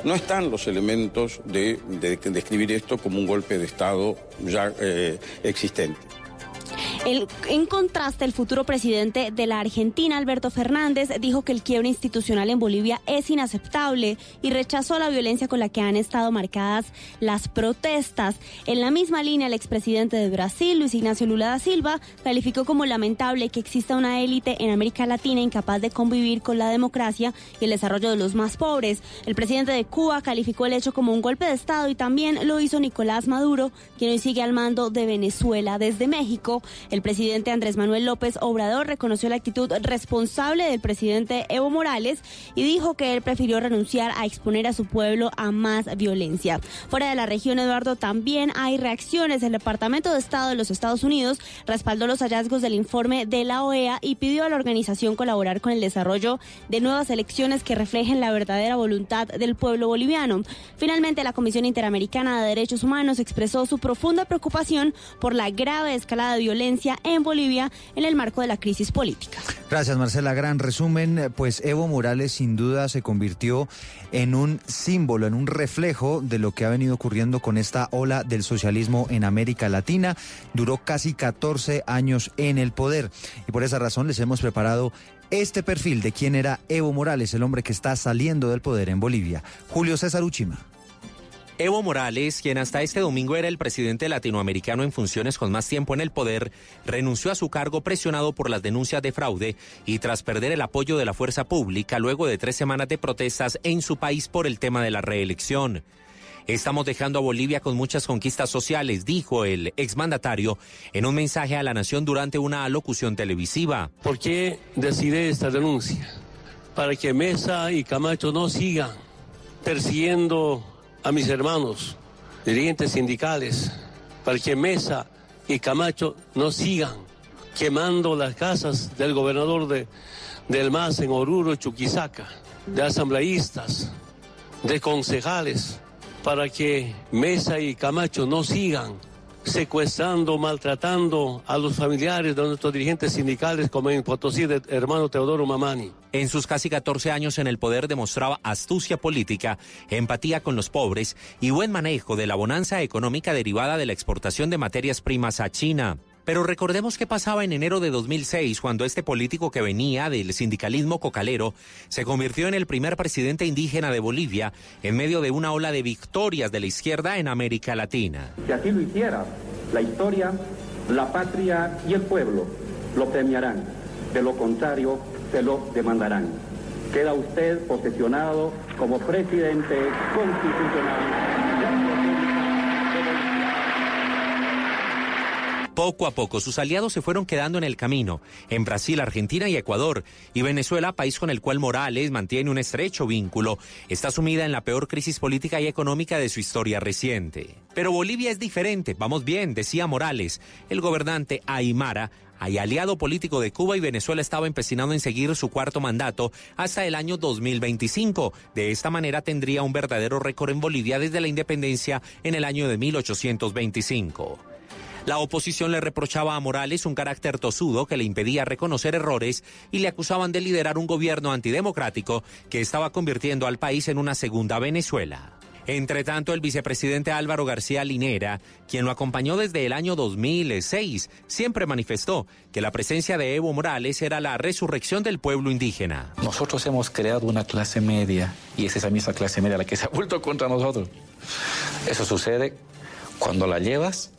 No están los elementos de, de describir esto como un golpe de Estado ya eh, existente. En contraste, el futuro presidente de la Argentina, Alberto Fernández, dijo que el quiebre institucional en Bolivia es inaceptable y rechazó la violencia con la que han estado marcadas las protestas. En la misma línea, el expresidente de Brasil, Luis Ignacio Lula da Silva, calificó como lamentable que exista una élite en América Latina incapaz de convivir con la democracia y el desarrollo de los más pobres. El presidente de Cuba calificó el hecho como un golpe de Estado y también lo hizo Nicolás Maduro, quien hoy sigue al mando de Venezuela desde México. El presidente Andrés Manuel López Obrador reconoció la actitud responsable del presidente Evo Morales y dijo que él prefirió renunciar a exponer a su pueblo a más violencia. Fuera de la región, Eduardo, también hay reacciones. El Departamento de Estado de los Estados Unidos respaldó los hallazgos del informe de la OEA y pidió a la organización colaborar con el desarrollo de nuevas elecciones que reflejen la verdadera voluntad del pueblo boliviano. Finalmente, la Comisión Interamericana de Derechos Humanos expresó su profunda preocupación por la grave escalada de violencia en Bolivia en el marco de la crisis política. Gracias, Marcela. Gran resumen. Pues Evo Morales sin duda se convirtió en un símbolo, en un reflejo de lo que ha venido ocurriendo con esta ola del socialismo en América Latina. Duró casi 14 años en el poder y por esa razón les hemos preparado este perfil de quién era Evo Morales, el hombre que está saliendo del poder en Bolivia. Julio César Uchima. Evo Morales, quien hasta este domingo era el presidente latinoamericano en funciones con más tiempo en el poder, renunció a su cargo presionado por las denuncias de fraude y tras perder el apoyo de la fuerza pública luego de tres semanas de protestas en su país por el tema de la reelección. Estamos dejando a Bolivia con muchas conquistas sociales, dijo el exmandatario en un mensaje a la nación durante una alocución televisiva. ¿Por qué decidí esta denuncia? Para que Mesa y Camacho no sigan persiguiendo a mis hermanos, dirigentes sindicales, para que Mesa y Camacho no sigan quemando las casas del gobernador de, del MAS en Oruro, Chuquisaca, de asambleístas, de concejales, para que Mesa y Camacho no sigan secuestrando, maltratando a los familiares de nuestros dirigentes sindicales, como en Potosí, de hermano Teodoro Mamani. En sus casi 14 años en el poder demostraba astucia política, empatía con los pobres y buen manejo de la bonanza económica derivada de la exportación de materias primas a China. Pero recordemos qué pasaba en enero de 2006, cuando este político que venía del sindicalismo cocalero se convirtió en el primer presidente indígena de Bolivia en medio de una ola de victorias de la izquierda en América Latina. Si así lo hiciera, la historia, la patria y el pueblo lo premiarán. De lo contrario, se lo demandarán. Queda usted posesionado como presidente constitucional. Poco a poco sus aliados se fueron quedando en el camino, en Brasil, Argentina y Ecuador, y Venezuela, país con el cual Morales mantiene un estrecho vínculo, está sumida en la peor crisis política y económica de su historia reciente. Pero Bolivia es diferente, vamos bien, decía Morales. El gobernante Aymara y aliado político de Cuba y Venezuela estaba empecinado en seguir su cuarto mandato hasta el año 2025. De esta manera tendría un verdadero récord en Bolivia desde la independencia en el año de 1825. La oposición le reprochaba a Morales un carácter tosudo que le impedía reconocer errores y le acusaban de liderar un gobierno antidemocrático que estaba convirtiendo al país en una segunda Venezuela. Entre tanto, el vicepresidente Álvaro García Linera, quien lo acompañó desde el año 2006, siempre manifestó que la presencia de Evo Morales era la resurrección del pueblo indígena. Nosotros hemos creado una clase media y es esa misma clase media la que se ha vuelto contra nosotros. Eso sucede cuando la llevas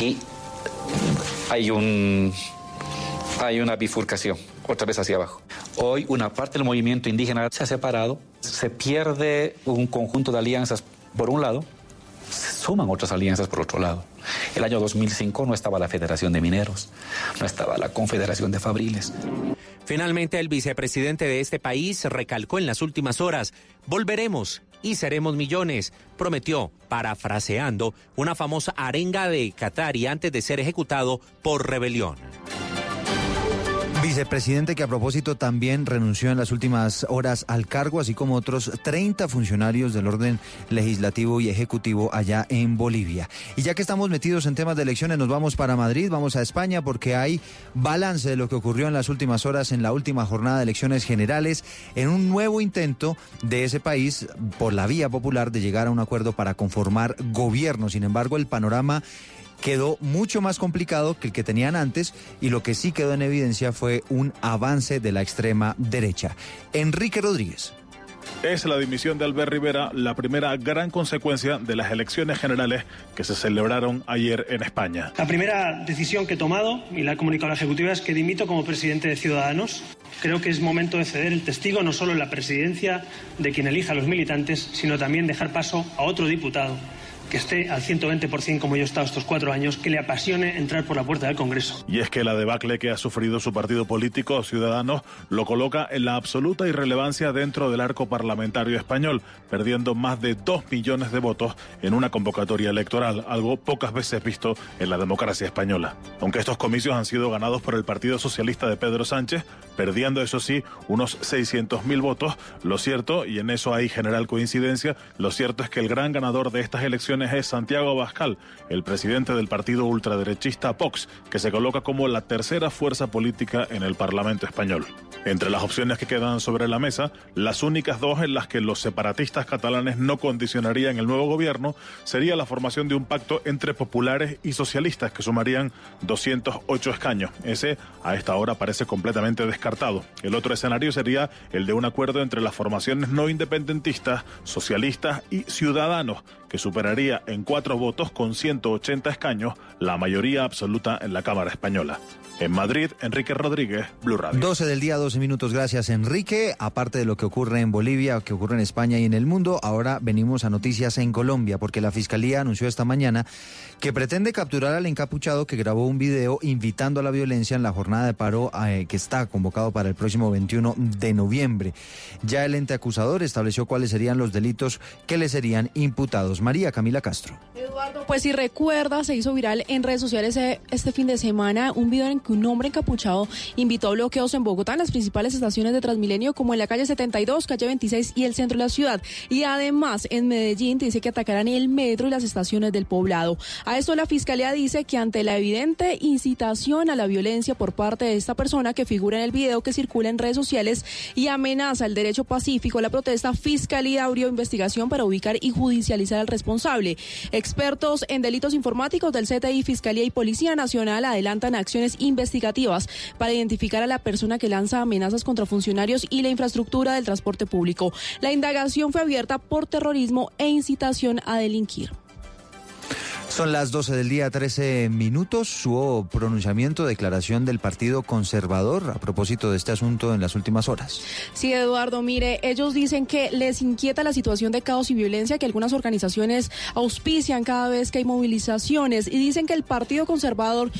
y hay un hay una bifurcación, otra vez hacia abajo. Hoy una parte del movimiento indígena se ha separado, se pierde un conjunto de alianzas por un lado, se suman otras alianzas por otro lado. El año 2005 no estaba la Federación de Mineros, no estaba la Confederación de Fabriles. Finalmente, el vicepresidente de este país recalcó en las últimas horas, volveremos y seremos millones, prometió, parafraseando, una famosa arenga de Qatari antes de ser ejecutado por rebelión. Vicepresidente que a propósito también renunció en las últimas horas al cargo, así como otros 30 funcionarios del orden legislativo y ejecutivo allá en Bolivia. Y ya que estamos metidos en temas de elecciones, nos vamos para Madrid, vamos a España, porque hay balance de lo que ocurrió en las últimas horas, en la última jornada de elecciones generales, en un nuevo intento de ese país por la vía popular de llegar a un acuerdo para conformar gobierno. Sin embargo, el panorama quedó mucho más complicado que el que tenían antes y lo que sí quedó en evidencia fue un avance de la extrema derecha. Enrique Rodríguez. Es la dimisión de Albert Rivera la primera gran consecuencia de las elecciones generales que se celebraron ayer en España. La primera decisión que he tomado y la he comunicado a la Ejecutiva es que dimito como presidente de Ciudadanos. Creo que es momento de ceder el testigo no solo en la presidencia de quien elija a los militantes, sino también dejar paso a otro diputado que esté al 120% como yo he estado estos cuatro años, que le apasione entrar por la puerta del Congreso. Y es que la debacle que ha sufrido su partido político, Ciudadanos, lo coloca en la absoluta irrelevancia dentro del arco parlamentario español, perdiendo más de dos millones de votos en una convocatoria electoral, algo pocas veces visto en la democracia española. Aunque estos comicios han sido ganados por el Partido Socialista de Pedro Sánchez, perdiendo eso sí unos 600.000 votos, lo cierto, y en eso hay general coincidencia, lo cierto es que el gran ganador de estas elecciones es Santiago Abascal, el presidente del partido ultraderechista Vox, que se coloca como la tercera fuerza política en el Parlamento español. Entre las opciones que quedan sobre la mesa, las únicas dos en las que los separatistas catalanes no condicionarían el nuevo gobierno sería la formación de un pacto entre populares y socialistas que sumarían 208 escaños. Ese a esta hora parece completamente descartado. El otro escenario sería el de un acuerdo entre las formaciones no independentistas, socialistas y ciudadanos, que superaría en cuatro votos con 180 escaños la mayoría absoluta en la Cámara Española. En Madrid, Enrique Rodríguez, Blue Radio. 12 del día, 12 minutos. Gracias, Enrique. Aparte de lo que ocurre en Bolivia, que ocurre en España y en el mundo, ahora venimos a noticias en Colombia, porque la Fiscalía anunció esta mañana que pretende capturar al encapuchado que grabó un video invitando a la violencia en la jornada de paro eh, que está convocado para el próximo 21 de noviembre. Ya el ente acusador estableció cuáles serían los delitos que le serían imputados. María Camila Castro. Eduardo, pues si recuerda, se hizo viral en redes sociales eh, este fin de semana un video en que un hombre encapuchado invitó a bloqueos en Bogotá en las principales estaciones de Transmilenio como en la calle 72, calle 26 y el centro de la ciudad. Y además en Medellín dice que atacarán el metro y las estaciones del poblado. A esto la fiscalía dice que ante la evidente incitación a la violencia por parte de esta persona que figura en el video que circula en redes sociales y amenaza el derecho pacífico, la protesta, fiscalía abrió investigación para ubicar y judicializar al responsable. Expertos en delitos informáticos del CTI, Fiscalía y Policía Nacional adelantan acciones investigativas para identificar a la persona que lanza amenazas contra funcionarios y la infraestructura del transporte público. La indagación fue abierta por terrorismo e incitación a delinquir. Son las 12 del día, 13 minutos. Hubo pronunciamiento, declaración del Partido Conservador a propósito de este asunto en las últimas horas. Sí, Eduardo, mire, ellos dicen que les inquieta la situación de caos y violencia que algunas organizaciones auspician cada vez que hay movilizaciones y dicen que el Partido Conservador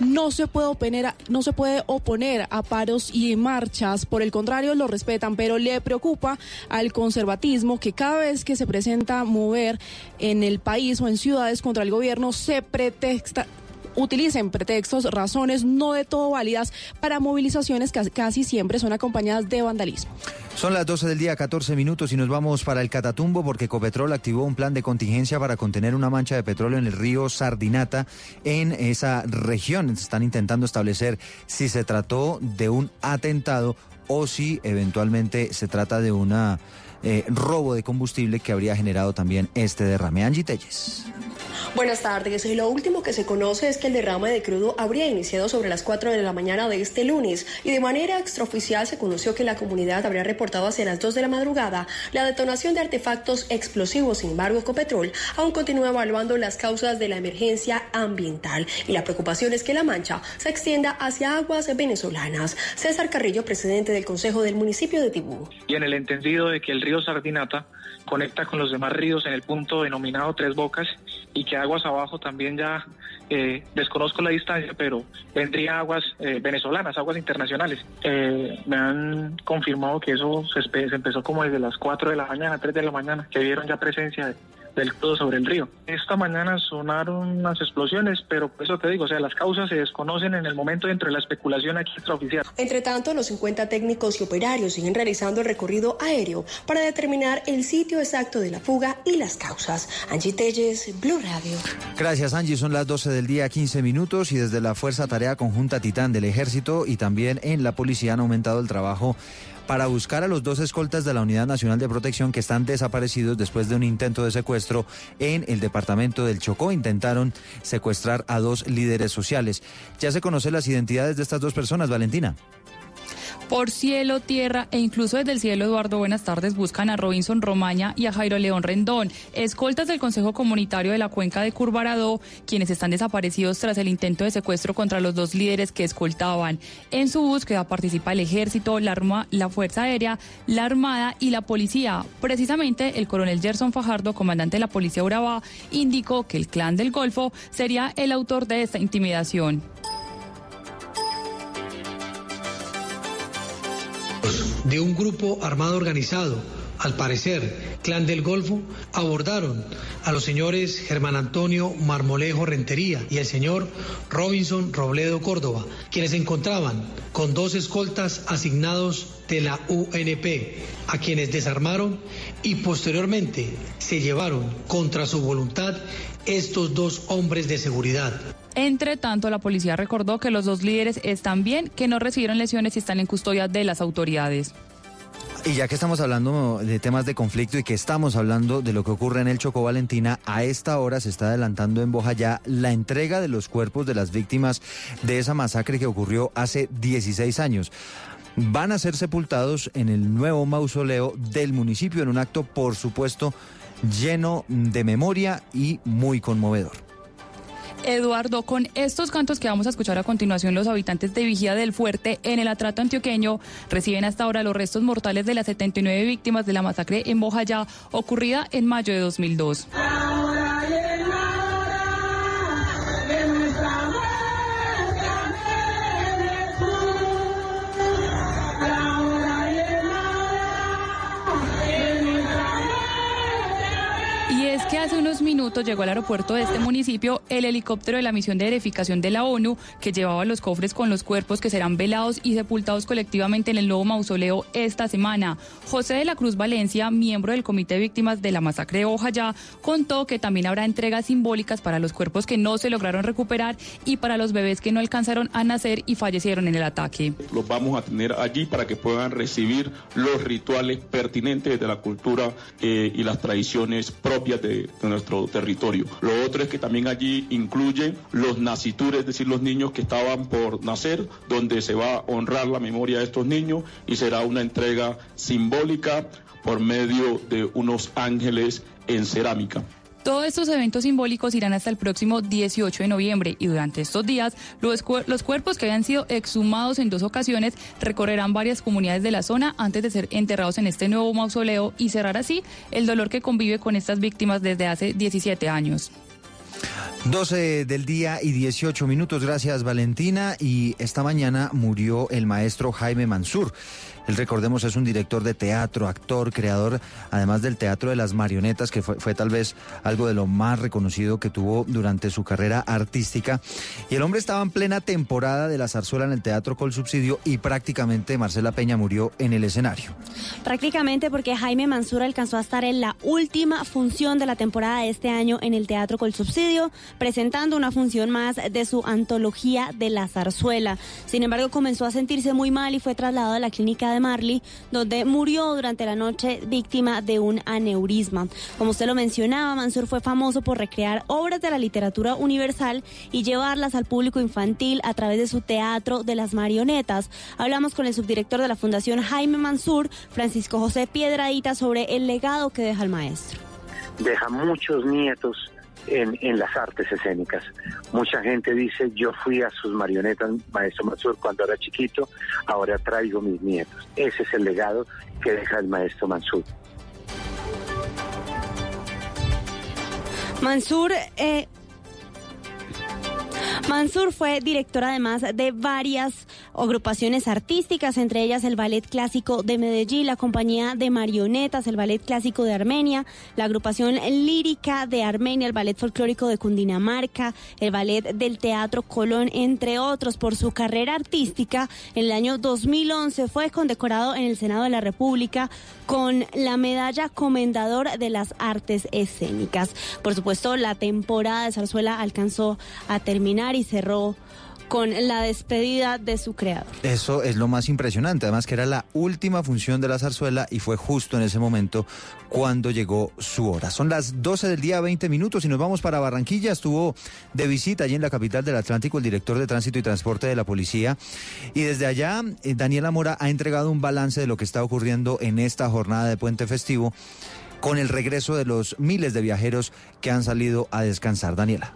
no se puede oponer a, no se puede oponer a paros y marchas, por el contrario lo respetan, pero le preocupa al conservatismo que cada vez que se presenta mover en el país o en ciudades contra el gobierno se pretexta utilicen pretextos, razones no de todo válidas para movilizaciones que casi siempre son acompañadas de vandalismo. Son las 12 del día, 14 minutos y nos vamos para el Catatumbo porque Ecopetrol activó un plan de contingencia para contener una mancha de petróleo en el río Sardinata en esa región. Están intentando establecer si se trató de un atentado o si eventualmente se trata de un eh, robo de combustible que habría generado también este derrame. Angie Telles. Buenas tardes. Lo último que se conoce es que el derrame de crudo habría iniciado sobre las 4 de la mañana de este lunes y de manera extraoficial se conoció que la comunidad habría reportado hacia las 2 de la madrugada la detonación de artefactos explosivos. Sin embargo, Ecopetrol aún continúa evaluando las causas de la emergencia ambiental y la preocupación es que la mancha se extienda hacia aguas venezolanas. César Carrillo, presidente del Consejo del municipio de Tibú. Y en el entendido de que el río Sardinata conecta con los demás ríos en el punto denominado Tres Bocas y que aguas abajo también ya eh, desconozco la distancia, pero vendría aguas eh, venezolanas, aguas internacionales. Eh, me han confirmado que eso se, se, empezó como desde las 4 de la mañana, 3 de la mañana, que vieron ya presencia de, del crudo sobre el río. Esta mañana sonaron unas explosiones, pero por eso te digo, o sea, las causas se desconocen en el momento dentro de la especulación aquí extraoficial. Entre tanto, los 50 técnicos y operarios siguen realizando el recorrido aéreo para determinar el sitio exacto de la fuga y las causas. Angie Telles, Blue Radio. Gracias, Angie. Son las 12 del día, 15 minutos, y desde la Fuerza Tarea Conjunta Titán del Ejército y también en la policía han aumentado el trabajo para buscar a los dos escoltas de la Unidad Nacional de Protección que están desaparecidos después de un intento de secuestro en el departamento del Chocó. Intentaron secuestrar a dos líderes sociales. Ya se conocen las identidades de estas dos personas, Valentina por cielo, tierra e incluso desde el cielo, Eduardo, buenas tardes, buscan a Robinson Romaña y a Jairo León Rendón, escoltas del Consejo Comunitario de la Cuenca de Curvarado, quienes están desaparecidos tras el intento de secuestro contra los dos líderes que escoltaban. En su búsqueda participa el Ejército, la, Arma, la Fuerza Aérea, la Armada y la Policía. Precisamente, el coronel Gerson Fajardo, comandante de la Policía Urabá, indicó que el clan del Golfo sería el autor de esta intimidación. De un grupo armado organizado, al parecer, Clan del Golfo, abordaron a los señores Germán Antonio Marmolejo Rentería y el señor Robinson Robledo Córdoba, quienes se encontraban con dos escoltas asignados de la UNP, a quienes desarmaron y posteriormente se llevaron contra su voluntad estos dos hombres de seguridad. Entre tanto, la policía recordó que los dos líderes están bien, que no recibieron lesiones y están en custodia de las autoridades. Y ya que estamos hablando de temas de conflicto y que estamos hablando de lo que ocurre en el Chocó Valentina, a esta hora se está adelantando en Bojayá la entrega de los cuerpos de las víctimas de esa masacre que ocurrió hace 16 años. van a ser sepultados en el nuevo mausoleo del municipio en un acto, por supuesto, lleno de memoria y muy conmovedor. Eduardo, con estos cantos que vamos a escuchar a continuación, los habitantes de Vigía del Fuerte en el atrato antioqueño reciben hasta ahora los restos mortales de las 79 víctimas de la masacre en Bojayá ocurrida en mayo de 2002. Y hace unos minutos llegó al aeropuerto de este municipio el helicóptero de la misión de verificación de la ONU que llevaba los cofres con los cuerpos que serán velados y sepultados colectivamente en el nuevo mausoleo esta semana. José de la Cruz Valencia, miembro del Comité de Víctimas de la Masacre de Ojayá, contó que también habrá entregas simbólicas para los cuerpos que no se lograron recuperar y para los bebés que no alcanzaron a nacer y fallecieron en el ataque. Los vamos a tener allí para que puedan recibir los rituales pertinentes de la cultura eh, y las tradiciones propias de, de nuestro territorio. Lo otro es que también allí incluye los nacitures, es decir, los niños que estaban por nacer, donde se va a honrar la memoria de estos niños y será una entrega simbólica por medio de unos ángeles en cerámica. Todos estos eventos simbólicos irán hasta el próximo 18 de noviembre y durante estos días los, los cuerpos que habían sido exhumados en dos ocasiones recorrerán varias comunidades de la zona antes de ser enterrados en este nuevo mausoleo y cerrar así el dolor que convive con estas víctimas desde hace 17 años. 12 del día y 18 minutos, gracias Valentina. Y esta mañana murió el maestro Jaime Mansur. Él, recordemos, es un director de teatro, actor, creador, además del teatro de las marionetas, que fue, tal vez algo de lo más reconocido que tuvo durante su carrera artística. Y el hombre estaba en plena temporada de la zarzuela en el Teatro Col Subsidio y prácticamente Marcela Peña murió en el escenario. Prácticamente porque Jaime Mansur alcanzó a estar en la última función de la temporada de este año en el Teatro Col Subsidio, presentando una función más de su antología de la zarzuela. Sin embargo, comenzó a sentirse muy mal y fue trasladado a la clínica de Marley, donde murió durante la noche víctima de un aneurisma. Como usted lo mencionaba, Mansur fue famoso por recrear obras de la literatura universal y llevarlas al público infantil a través de su teatro de las marionetas. Hablamos con el subdirector de la Fundación Jaime Mansur, Francisco José Piedradita, sobre el legado que deja el maestro. deja muchos nietos en, en las artes escénicas. Mucha gente dice, yo fui a sus marionetas, maestro Mansur, cuando era chiquito, ahora traigo mis nietos. Ese es el legado que deja el maestro Mansur. Mansur, eh, Mansur fue director además de varias agrupaciones artísticas, entre ellas el Ballet Clásico de Medellín, la Compañía de Marionetas, el Ballet Clásico de Armenia, la agrupación lírica de Armenia, el Ballet Folclórico de Cundinamarca, el Ballet del Teatro Colón, entre otros. Por su carrera artística, en el año 2011 fue condecorado en el Senado de la República con la medalla Comendador de las Artes Escénicas. Por supuesto, la temporada de zarzuela alcanzó a terminar y cerró con la despedida de su creador. Eso es lo más impresionante, además que era la última función de la zarzuela y fue justo en ese momento cuando llegó su hora. Son las 12 del día, 20 minutos y nos vamos para Barranquilla. Estuvo de visita allí en la capital del Atlántico el director de Tránsito y Transporte de la Policía y desde allá eh, Daniela Mora ha entregado un balance de lo que está ocurriendo en esta jornada de puente festivo con el regreso de los miles de viajeros que han salido a descansar. Daniela.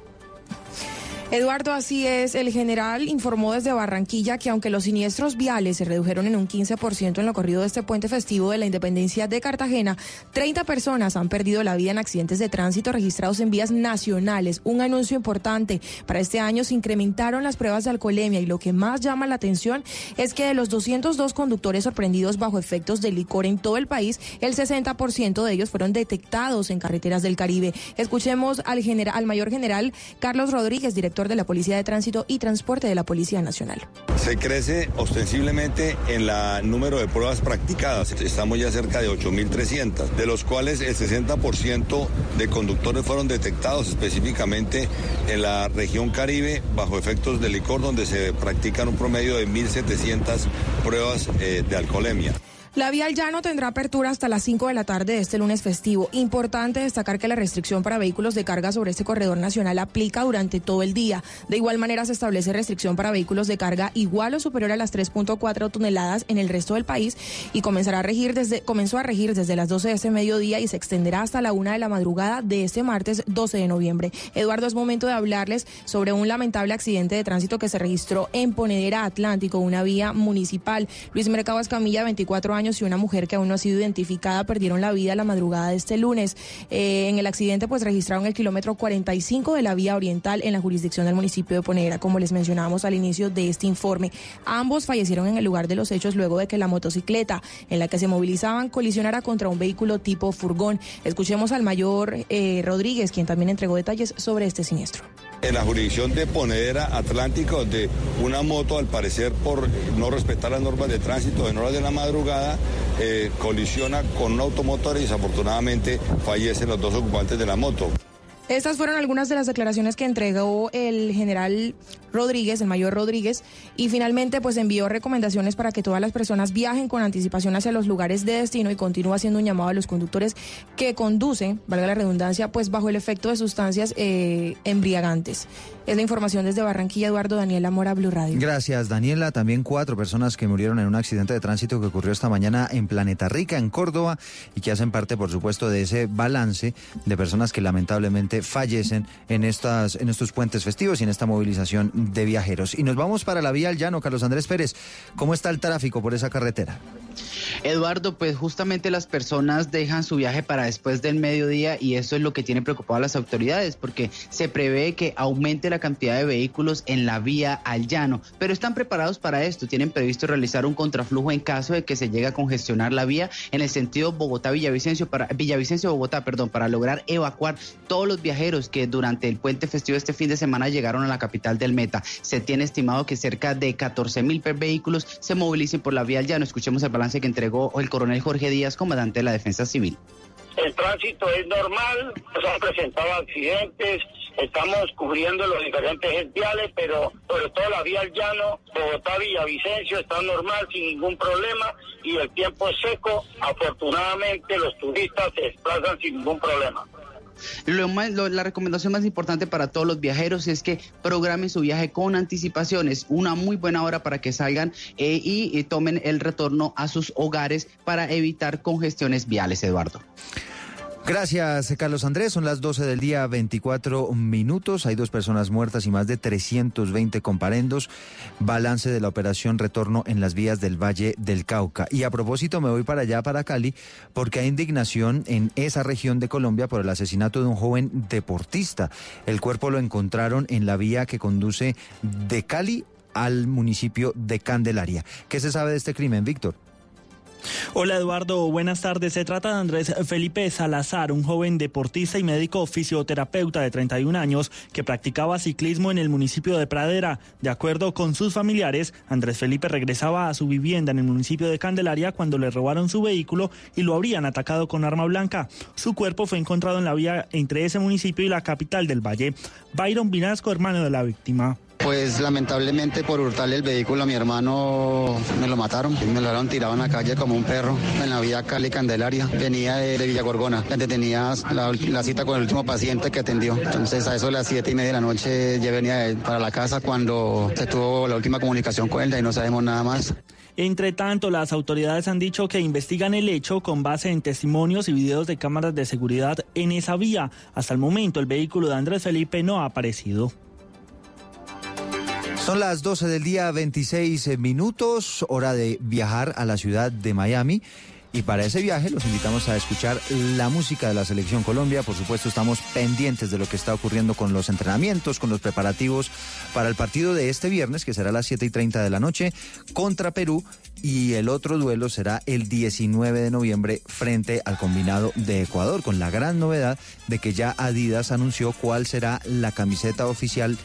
Eduardo, así es. El general informó desde Barranquilla que aunque los siniestros viales se redujeron en un 15% en lo corrido de este puente festivo de la independencia de Cartagena, 30 personas han perdido la vida en accidentes de tránsito registrados en vías nacionales. Un anuncio importante. Para este año se incrementaron las pruebas de alcoholemia y lo que más llama la atención es que de los 202 conductores sorprendidos bajo efectos de licor en todo el país, el 60% de ellos fueron detectados en carreteras del Caribe. Escuchemos al, al mayor general Carlos Rodríguez, director de la Policía de Tránsito y Transporte de la Policía Nacional. Se crece ostensiblemente en la número de pruebas practicadas. Estamos ya cerca de 8.300, de los cuales el 60% de conductores fueron detectados específicamente en la región Caribe bajo efectos de licor, donde se practican un promedio de 1.700 pruebas eh, de alcoholemia. La vía al llano tendrá apertura hasta las 5 de la tarde de este lunes festivo. Importante destacar que la restricción para vehículos de carga sobre este corredor nacional aplica durante todo el día. De igual manera se establece restricción para vehículos de carga igual o superior a las 3.4 toneladas en el resto del país y comenzará a regir desde, comenzó a regir desde las 12 de este mediodía y se extenderá hasta la 1 de la madrugada de este martes 12 de noviembre. Eduardo, es momento de hablarles sobre un lamentable accidente de tránsito que se registró en Ponedera Atlántico, una vía municipal. Luis Mercado Escamilla, 24 años y una mujer que aún no ha sido identificada perdieron la vida la madrugada de este lunes. Eh, en el accidente pues registraron el kilómetro 45 de la vía oriental en la jurisdicción del municipio de Ponera, como les mencionábamos al inicio de este informe. Ambos fallecieron en el lugar de los hechos luego de que la motocicleta en la que se movilizaban colisionara contra un vehículo tipo furgón. Escuchemos al mayor eh, Rodríguez, quien también entregó detalles sobre este siniestro en la jurisdicción de Ponedera Atlántico, donde una moto, al parecer por no respetar las normas de tránsito en horas de la madrugada, eh, colisiona con un automotor y desafortunadamente fallecen los dos ocupantes de la moto. Estas fueron algunas de las declaraciones que entregó el general Rodríguez, el mayor Rodríguez, y finalmente pues envió recomendaciones para que todas las personas viajen con anticipación hacia los lugares de destino y continúa haciendo un llamado a los conductores que conducen, valga la redundancia, pues bajo el efecto de sustancias eh, embriagantes. Es la información desde Barranquilla, Eduardo Daniela Mora, Blue Radio. Gracias, Daniela. También cuatro personas que murieron en un accidente de tránsito que ocurrió esta mañana en Planeta Rica, en Córdoba, y que hacen parte, por supuesto, de ese balance de personas que lamentablemente fallecen en, estas, en estos puentes festivos y en esta movilización de viajeros. Y nos vamos para la vía al llano, Carlos Andrés Pérez. ¿Cómo está el tráfico por esa carretera? Eduardo, pues justamente las personas dejan su viaje para después del mediodía y eso es lo que tiene preocupado a las autoridades porque se prevé que aumente la cantidad de vehículos en la vía al llano, pero están preparados para esto, tienen previsto realizar un contraflujo en caso de que se llegue a congestionar la vía en el sentido Bogotá-Villavicencio para Villavicencio-Bogotá, perdón, para lograr evacuar todos los viajeros que durante el puente festivo este fin de semana llegaron a la capital del Meta. Se tiene estimado que cerca de 14 mil vehículos se movilicen por la vía al llano. Escuchemos el balance que entregó el coronel Jorge Díaz, comandante de la Defensa Civil. El tránsito es normal, se han presentado accidentes, estamos cubriendo los diferentes viales, pero sobre todo la vía al llano, Bogotá, Villavicencio está normal, sin ningún problema, y el tiempo es seco. Afortunadamente los turistas se desplazan sin ningún problema. La recomendación más importante para todos los viajeros es que programen su viaje con anticipación. Es una muy buena hora para que salgan eh, y tomen el retorno a sus hogares para evitar congestiones viales, Eduardo. Gracias, Carlos Andrés. Son las 12 del día, 24 minutos. Hay dos personas muertas y más de 320 comparendos. Balance de la operación Retorno en las vías del Valle del Cauca. Y a propósito, me voy para allá, para Cali, porque hay indignación en esa región de Colombia por el asesinato de un joven deportista. El cuerpo lo encontraron en la vía que conduce de Cali al municipio de Candelaria. ¿Qué se sabe de este crimen, Víctor? Hola Eduardo, buenas tardes. Se trata de Andrés Felipe Salazar, un joven deportista y médico fisioterapeuta de 31 años que practicaba ciclismo en el municipio de Pradera. De acuerdo con sus familiares, Andrés Felipe regresaba a su vivienda en el municipio de Candelaria cuando le robaron su vehículo y lo habrían atacado con arma blanca. Su cuerpo fue encontrado en la vía entre ese municipio y la capital del Valle. Byron Vinasco, hermano de la víctima. Pues lamentablemente por hurtarle el vehículo a mi hermano me lo mataron. Me lo habían tirado en la calle como un perro en la vía Cali Candelaria. Venía de, Villagorgona, donde tenía la, cita con el último paciente que atendió. Entonces a eso de las siete y media de la noche ya venía para la casa cuando se tuvo la última comunicación con él y no sabemos nada más. Entre tanto, las autoridades han dicho que investigan el hecho con base en testimonios y videos de cámaras de seguridad en esa vía. Hasta el momento, el vehículo de Andrés Felipe no ha aparecido. Son las 12 del día, 26 minutos, hora de viajar a la ciudad de Miami. Y para ese viaje los invitamos a escuchar la música de la Selección Colombia. Por supuesto, estamos pendientes de lo que está ocurriendo con los entrenamientos, con los preparativos para el partido de este viernes, que será a las 7 y 30 de la noche, contra Perú. Y el otro duelo será el 19 de noviembre frente al combinado de Ecuador, con la gran novedad de que ya Adidas anunció cuál será la camiseta oficial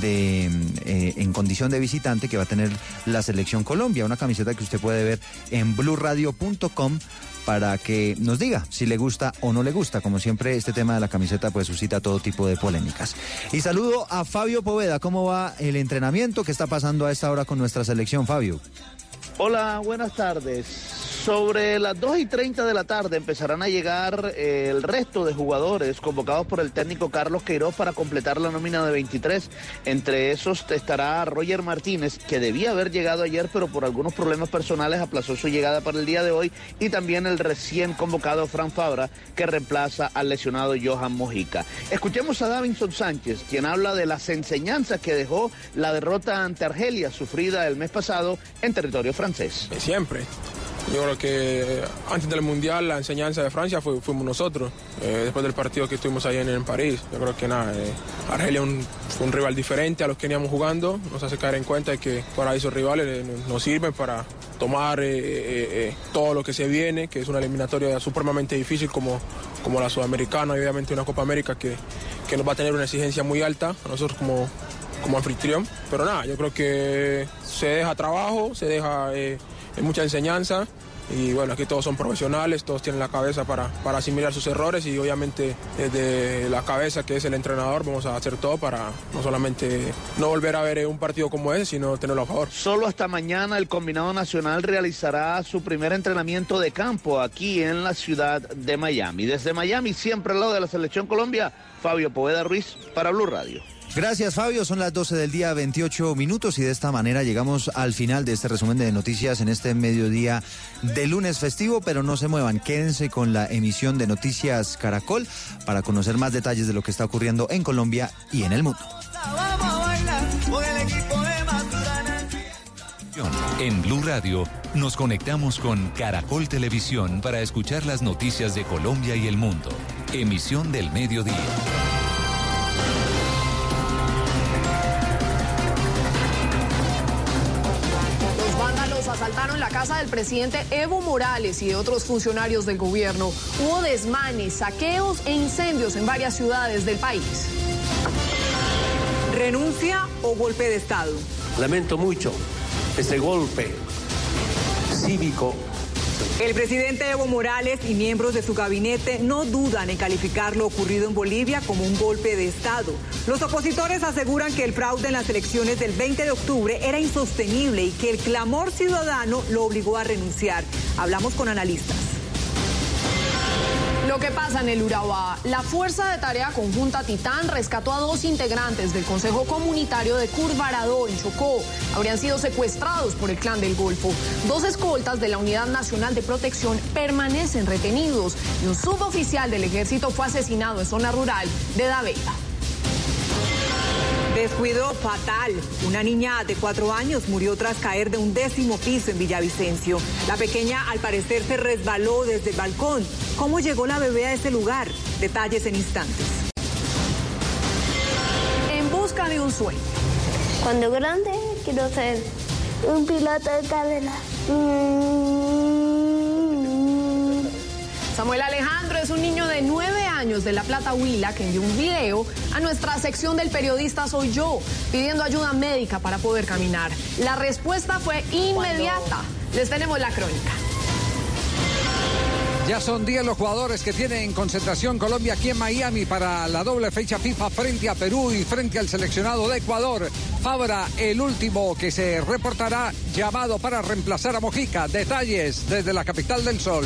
de eh, en condición de visitante que va a tener la selección Colombia, una camiseta que usted puede ver en blurradio.com para que nos diga si le gusta o no le gusta. Como siempre, este tema de la camiseta pues suscita todo tipo de polémicas. Y saludo a Fabio Poveda. ¿Cómo va el entrenamiento? ¿Qué está pasando a esta hora con nuestra selección, Fabio? Hola, buenas tardes. Sobre las 2 y 30 de la tarde empezarán a llegar eh, el resto de jugadores convocados por el técnico Carlos Queiroz para completar la nómina de 23. Entre esos estará Roger Martínez, que debía haber llegado ayer, pero por algunos problemas personales aplazó su llegada para el día de hoy. Y también el recién convocado Fran Fabra, que reemplaza al lesionado Johan Mojica. Escuchemos a Davinson Sánchez, quien habla de las enseñanzas que dejó la derrota ante Argelia, sufrida el mes pasado en territorio francés. Siempre. Yo creo que antes del Mundial la enseñanza de Francia fuimos nosotros, eh, después del partido que estuvimos ahí en, París. Yo creo que nada, eh, Argelia un, un rival diferente a los que veníamos jugando, nos hace caer en cuenta que para esos rivales eh, nos sirven para tomar todo lo que se viene, que es una eliminatoria supremamente difícil como, como la sudamericana y obviamente una Copa América que, que nos va a tener una exigencia muy alta a nosotros como, como anfitrión. Pero nada, yo creo que se deja trabajo, se deja mucha enseñanza y bueno, aquí todos son profesionales, todos tienen la cabeza para, para asimilar sus errores y obviamente desde la cabeza que es el entrenador vamos a hacer todo para no solamente no volver a ver un partido como ese, sino tenerlo a favor. Solo hasta mañana el combinado nacional realizará su primer entrenamiento de campo aquí en la ciudad de Miami. Desde Miami, siempre al lado de la selección Colombia, Fabio Poveda Ruiz para Blue Radio. Gracias Fabio, son las 12 del día 28 minutos y de esta manera llegamos al final de este resumen de noticias en este mediodía de lunes festivo, pero no se muevan, quédense con la emisión de Noticias Caracol para conocer más detalles de lo que está ocurriendo en Colombia y en el mundo. En Blue Radio nos conectamos con Caracol Televisión para escuchar las noticias de Colombia y el mundo. Emisión del mediodía. Asaltaron la casa del presidente Evo Morales y de otros funcionarios del gobierno. Hubo desmanes, saqueos e incendios en varias ciudades del país. ¿Renuncia o golpe de Estado? Lamento mucho este golpe cívico el presidente Evo Morales y miembros de su gabinete no dudan en calificar lo ocurrido en Bolivia como un golpe de Estado. Los opositores aseguran que el fraude en las elecciones del 20 de octubre era insostenible y que el clamor ciudadano lo obligó a renunciar. Hablamos con analistas. Lo que pasa en el Urabá, la Fuerza de Tarea Conjunta Titán rescató a dos integrantes del Consejo Comunitario de Curvarado en Chocó. Habrían sido secuestrados por el Clan del Golfo. Dos escoltas de la Unidad Nacional de Protección permanecen retenidos y un suboficial del ejército fue asesinado en zona rural de Davela. Descuido fatal. Una niña de cuatro años murió tras caer de un décimo piso en Villavicencio. La pequeña al parecer se resbaló desde el balcón. ¿Cómo llegó la bebé a ese lugar? Detalles en instantes. En busca de un sueño. Cuando grande quiero ser un piloto de carrera. Mm. Samuel Alejandro es un niño de nueve años de La Plata Huila que envió un video a nuestra sección del periodista Soy Yo pidiendo ayuda médica para poder caminar. La respuesta fue inmediata. Les tenemos la crónica. Ya son 10 los jugadores que tienen en concentración Colombia aquí en Miami para la doble fecha FIFA frente a Perú y frente al seleccionado de Ecuador. Fabra, el último que se reportará llamado para reemplazar a Mojica. Detalles desde la capital del Sol.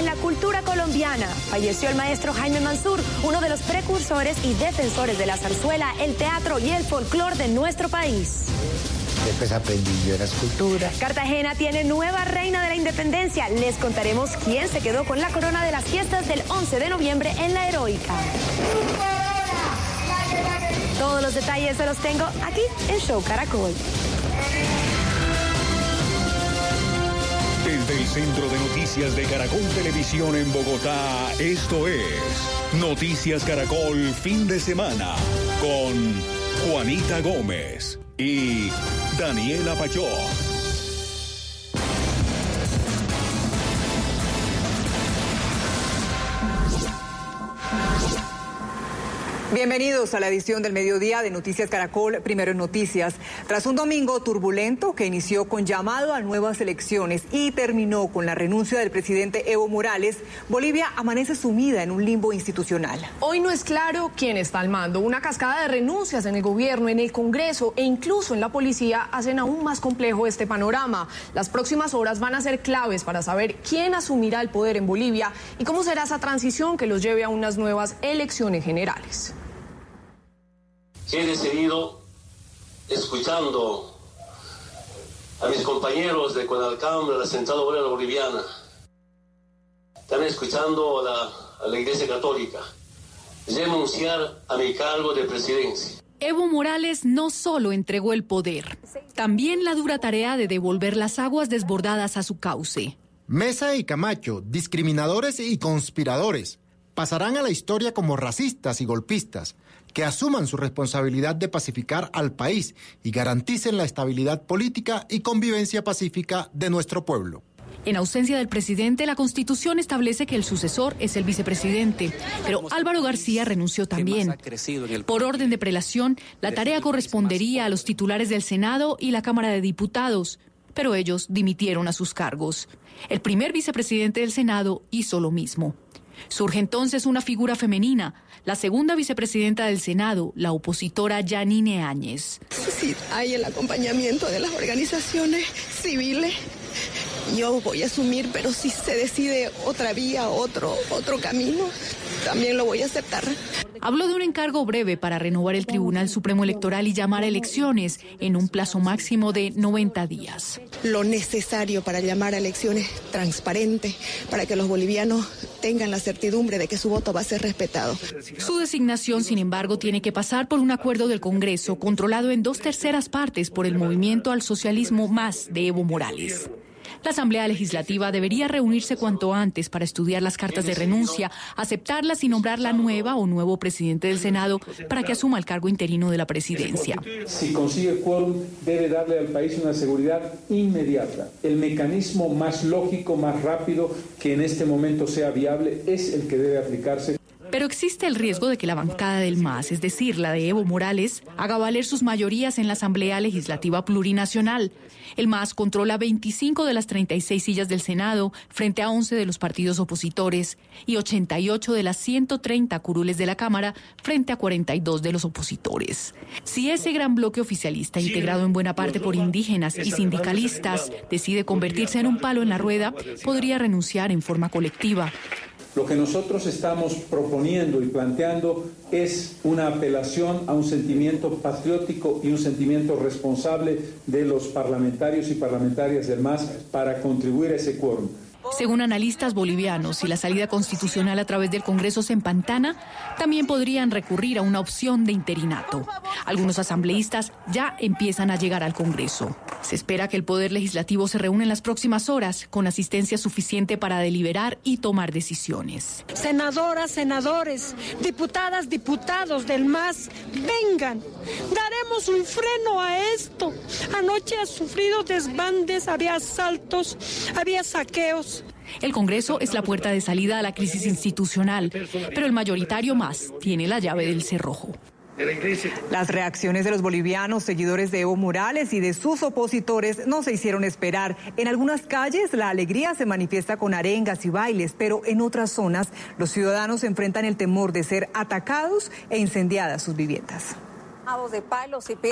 En la cultura colombiana. Falleció el maestro Jaime Mansur, uno de los precursores y defensores de la zarzuela, el teatro y el folclore de nuestro país. Después aprendí yo la escultura. Cartagena tiene nueva reina de la independencia. Les contaremos quién se quedó con la corona de las fiestas del 11 de noviembre en la heroica. Todos los detalles se los tengo aquí en Show Caracol. Desde el Centro de Noticias de Caracol Televisión en Bogotá, esto es Noticias Caracol Fin de Semana con Juanita Gómez y Daniela Pachón. Bienvenidos a la edición del mediodía de Noticias Caracol, primero en Noticias. Tras un domingo turbulento que inició con llamado a nuevas elecciones y terminó con la renuncia del presidente Evo Morales, Bolivia amanece sumida en un limbo institucional. Hoy no es claro quién está al mando. Una cascada de renuncias en el gobierno, en el Congreso e incluso en la policía hacen aún más complejo este panorama. Las próximas horas van a ser claves para saber quién asumirá el poder en Bolivia y cómo será esa transición que los lleve a unas nuevas elecciones generales he decidido, escuchando a mis compañeros de Conalcam, de la Central Obrera Boliviana, también escuchando a la, a la Iglesia Católica, renunciar a mi cargo de presidencia. Evo Morales no solo entregó el poder, también la dura tarea de devolver las aguas desbordadas a su cauce. Mesa y Camacho, discriminadores y conspiradores, pasarán a la historia como racistas y golpistas, que asuman su responsabilidad de pacificar al país y garanticen la estabilidad política y convivencia pacífica de nuestro pueblo. En ausencia del presidente, la Constitución establece que el sucesor es el vicepresidente, pero Álvaro García renunció también. Por orden de prelación, la tarea correspondería a los titulares del Senado y la Cámara de Diputados, pero ellos dimitieron a sus cargos. El primer vicepresidente del Senado hizo lo mismo. Surge entonces una figura femenina, la segunda vicepresidenta del Senado, la opositora Janine Áñez. Si hay el acompañamiento de las organizaciones civiles, yo voy a asumir, pero si se decide otra vía, otro, otro camino, también lo voy a aceptar. Habló de un encargo breve para renovar el Tribunal Supremo Electoral y llamar a elecciones en un plazo máximo de 90 días. Lo necesario para llamar a elecciones transparentes, para que los bolivianos tengan la certidumbre de que su voto va a ser respetado. Su designación, sin embargo, tiene que pasar por un acuerdo del Congreso controlado en dos terceras partes por el movimiento al socialismo más de Evo Morales. La Asamblea Legislativa debería reunirse cuanto antes para estudiar las cartas de renuncia, aceptarlas y nombrar la nueva o nuevo presidente del Senado para que asuma el cargo interino de la presidencia. Si consigue quórum, debe darle al país una seguridad inmediata. El mecanismo más lógico, más rápido que en este momento sea viable es el que debe aplicarse. Pero existe el riesgo de que la bancada del MAS, es decir, la de Evo Morales, haga valer sus mayorías en la Asamblea Legislativa Plurinacional. El MAS controla 25 de las 36 sillas del Senado frente a 11 de los partidos opositores y 88 de las 130 curules de la Cámara frente a 42 de los opositores. Si ese gran bloque oficialista, integrado en buena parte por indígenas y sindicalistas, decide convertirse en un palo en la rueda, podría renunciar en forma colectiva. Lo que nosotros estamos proponiendo y planteando es una apelación a un sentimiento patriótico y un sentimiento responsable de los parlamentarios y parlamentarias del MAS para contribuir a ese quórum. Según analistas bolivianos, si la salida constitucional a través del Congreso se empantana, también podrían recurrir a una opción de interinato. Algunos asambleístas ya empiezan a llegar al Congreso. Se espera que el Poder Legislativo se reúna en las próximas horas con asistencia suficiente para deliberar y tomar decisiones. Senadoras, senadores, diputadas, diputados del MAS, vengan. Daremos un freno a esto. Anoche ha sufrido desbandes, había asaltos, había saqueos. El Congreso es la puerta de salida a la crisis institucional, pero el mayoritario más tiene la llave del cerrojo. Las reacciones de los bolivianos, seguidores de Evo Morales y de sus opositores no se hicieron esperar. En algunas calles la alegría se manifiesta con arengas y bailes, pero en otras zonas los ciudadanos enfrentan el temor de ser atacados e incendiadas sus viviendas.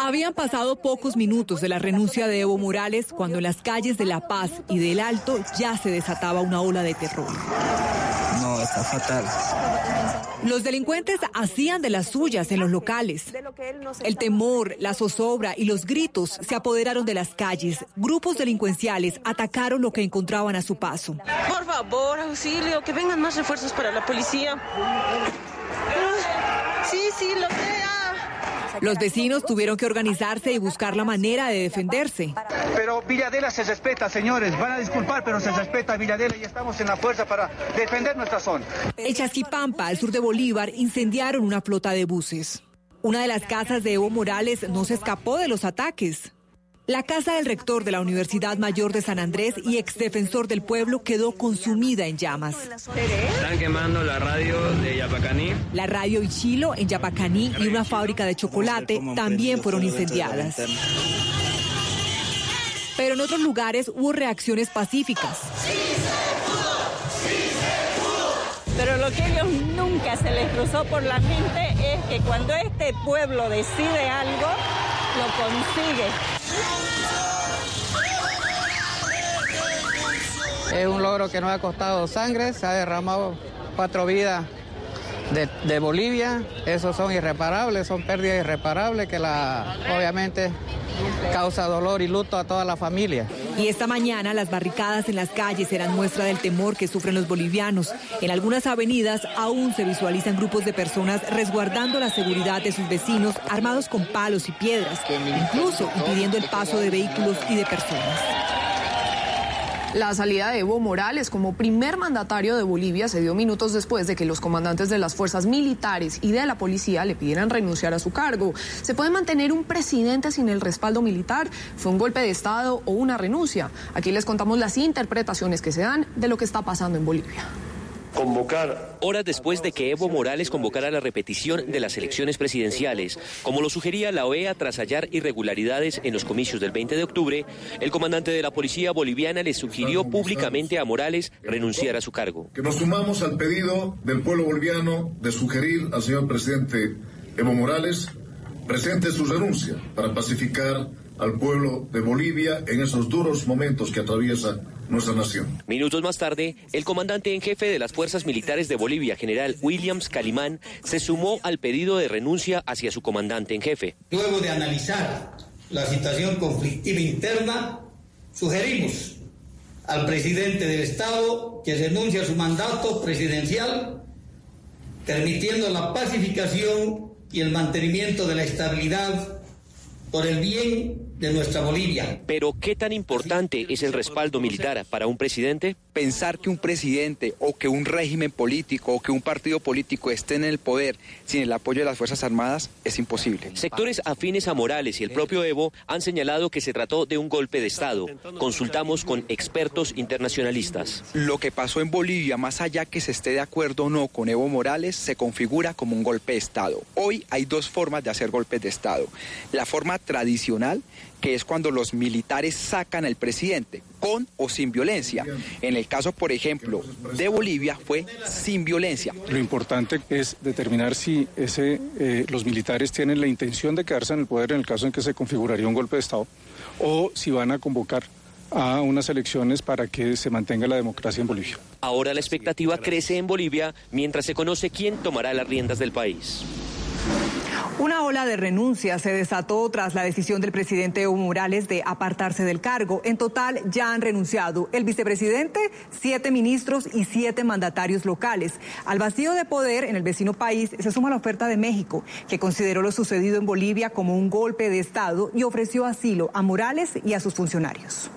Habían pasado pocos minutos de la renuncia de Evo Morales cuando en las calles de La Paz y del Alto ya se desataba una ola de terror. No, está fatal. Los delincuentes hacían de las suyas en los locales. El temor, la zozobra y los gritos se apoderaron de las calles. Grupos delincuenciales atacaron lo que encontraban a su paso. Por favor, auxilio, que vengan más refuerzos para la policía. Sí, sí, lo sea. Los vecinos tuvieron que organizarse y buscar la manera de defenderse. Pero Villadela se respeta, señores. Van a disculpar, pero se respeta Villadela y estamos en la fuerza para defender nuestra zona. En Chasquipampa, al sur de Bolívar, incendiaron una flota de buses. Una de las casas de Evo Morales no se escapó de los ataques. La casa del rector de la Universidad Mayor de San Andrés y exdefensor del pueblo quedó consumida en llamas. Están quemando la radio de Yapacaní. La radio Ichilo en Yapacaní y una fábrica de chocolate también fueron incendiadas. Pero en otros lugares hubo reacciones pacíficas. Pero lo que ellos nunca se les cruzó por la mente es que cuando este pueblo decide algo, lo consigue. Es un logro que nos ha costado sangre, se ha derramado cuatro vidas de, de, Bolivia. Esos son irreparables, son pérdidas irreparables que la, obviamente causa dolor y luto a toda la familia. Y esta mañana las barricadas en las calles eran muestra del temor que sufren los bolivianos. En algunas avenidas aún se visualizan grupos de personas resguardando la seguridad de sus vecinos armados con palos y piedras, incluso impidiendo el paso de vehículos y de personas. La salida de Evo Morales como primer mandatario de Bolivia se dio minutos después de que los comandantes de las fuerzas militares y de la policía le pidieran renunciar a su cargo. ¿Se puede mantener un presidente sin el respaldo militar? ¿Fue un golpe de Estado o una renuncia? Aquí les contamos las interpretaciones que se dan de lo que está pasando en Bolivia convocar. Horas después de que Evo Morales convocara la repetición de las elecciones presidenciales, como lo sugería la OEA tras hallar irregularidades en los comicios del 20 de octubre, el comandante de la policía boliviana le sugirió públicamente a Morales renunciar a su cargo. Que nos sumamos al pedido del pueblo boliviano de sugerir al señor presidente Evo Morales presente su renuncia para pacificar al pueblo de Bolivia en esos duros momentos que atraviesa nuestra nación. Minutos más tarde, el comandante en jefe de las fuerzas militares de Bolivia, general Williams Calimán, se sumó al pedido de renuncia hacia su comandante en jefe. Luego de analizar la situación conflictiva interna, sugerimos al presidente del Estado que renuncie a su mandato presidencial, permitiendo la pacificación y el mantenimiento de la estabilidad por el bien de nuestra Bolivia. Pero ¿qué tan importante es el respaldo militar para un presidente? Pensar que un presidente o que un régimen político o que un partido político esté en el poder sin el apoyo de las Fuerzas Armadas es imposible. Sectores afines a Morales y el propio Evo han señalado que se trató de un golpe de Estado. Consultamos con expertos internacionalistas. Lo que pasó en Bolivia, más allá que se esté de acuerdo o no con Evo Morales, se configura como un golpe de Estado. Hoy hay dos formas de hacer golpes de Estado. La forma tradicional que es cuando los militares sacan al presidente, con o sin violencia. En el caso, por ejemplo, de Bolivia fue sin violencia. Lo importante es determinar si ese, eh, los militares tienen la intención de quedarse en el poder en el caso en que se configuraría un golpe de Estado, o si van a convocar a unas elecciones para que se mantenga la democracia en Bolivia. Ahora la expectativa crece en Bolivia mientras se conoce quién tomará las riendas del país. Una ola de renuncia se desató tras la decisión del presidente Evo Morales de apartarse del cargo. En total ya han renunciado el vicepresidente, siete ministros y siete mandatarios locales. Al vacío de poder en el vecino país se suma la oferta de México, que consideró lo sucedido en Bolivia como un golpe de Estado y ofreció asilo a Morales y a sus funcionarios.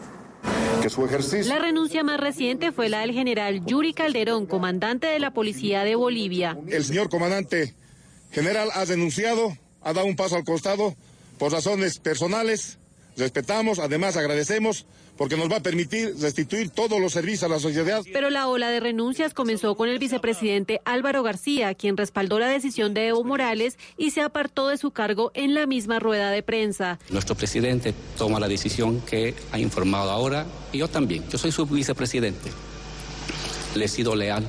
La renuncia más reciente fue la del general Yuri Calderón, comandante de la Policía de Bolivia. El señor comandante general ha denunciado, ha dado un paso al costado por razones personales. Respetamos, además agradecemos porque nos va a permitir restituir todos los servicios a la sociedad. Pero la ola de renuncias comenzó con el vicepresidente Álvaro García, quien respaldó la decisión de Evo Morales y se apartó de su cargo en la misma rueda de prensa. Nuestro presidente toma la decisión que ha informado ahora y yo también. Yo soy su vicepresidente. Le he sido leal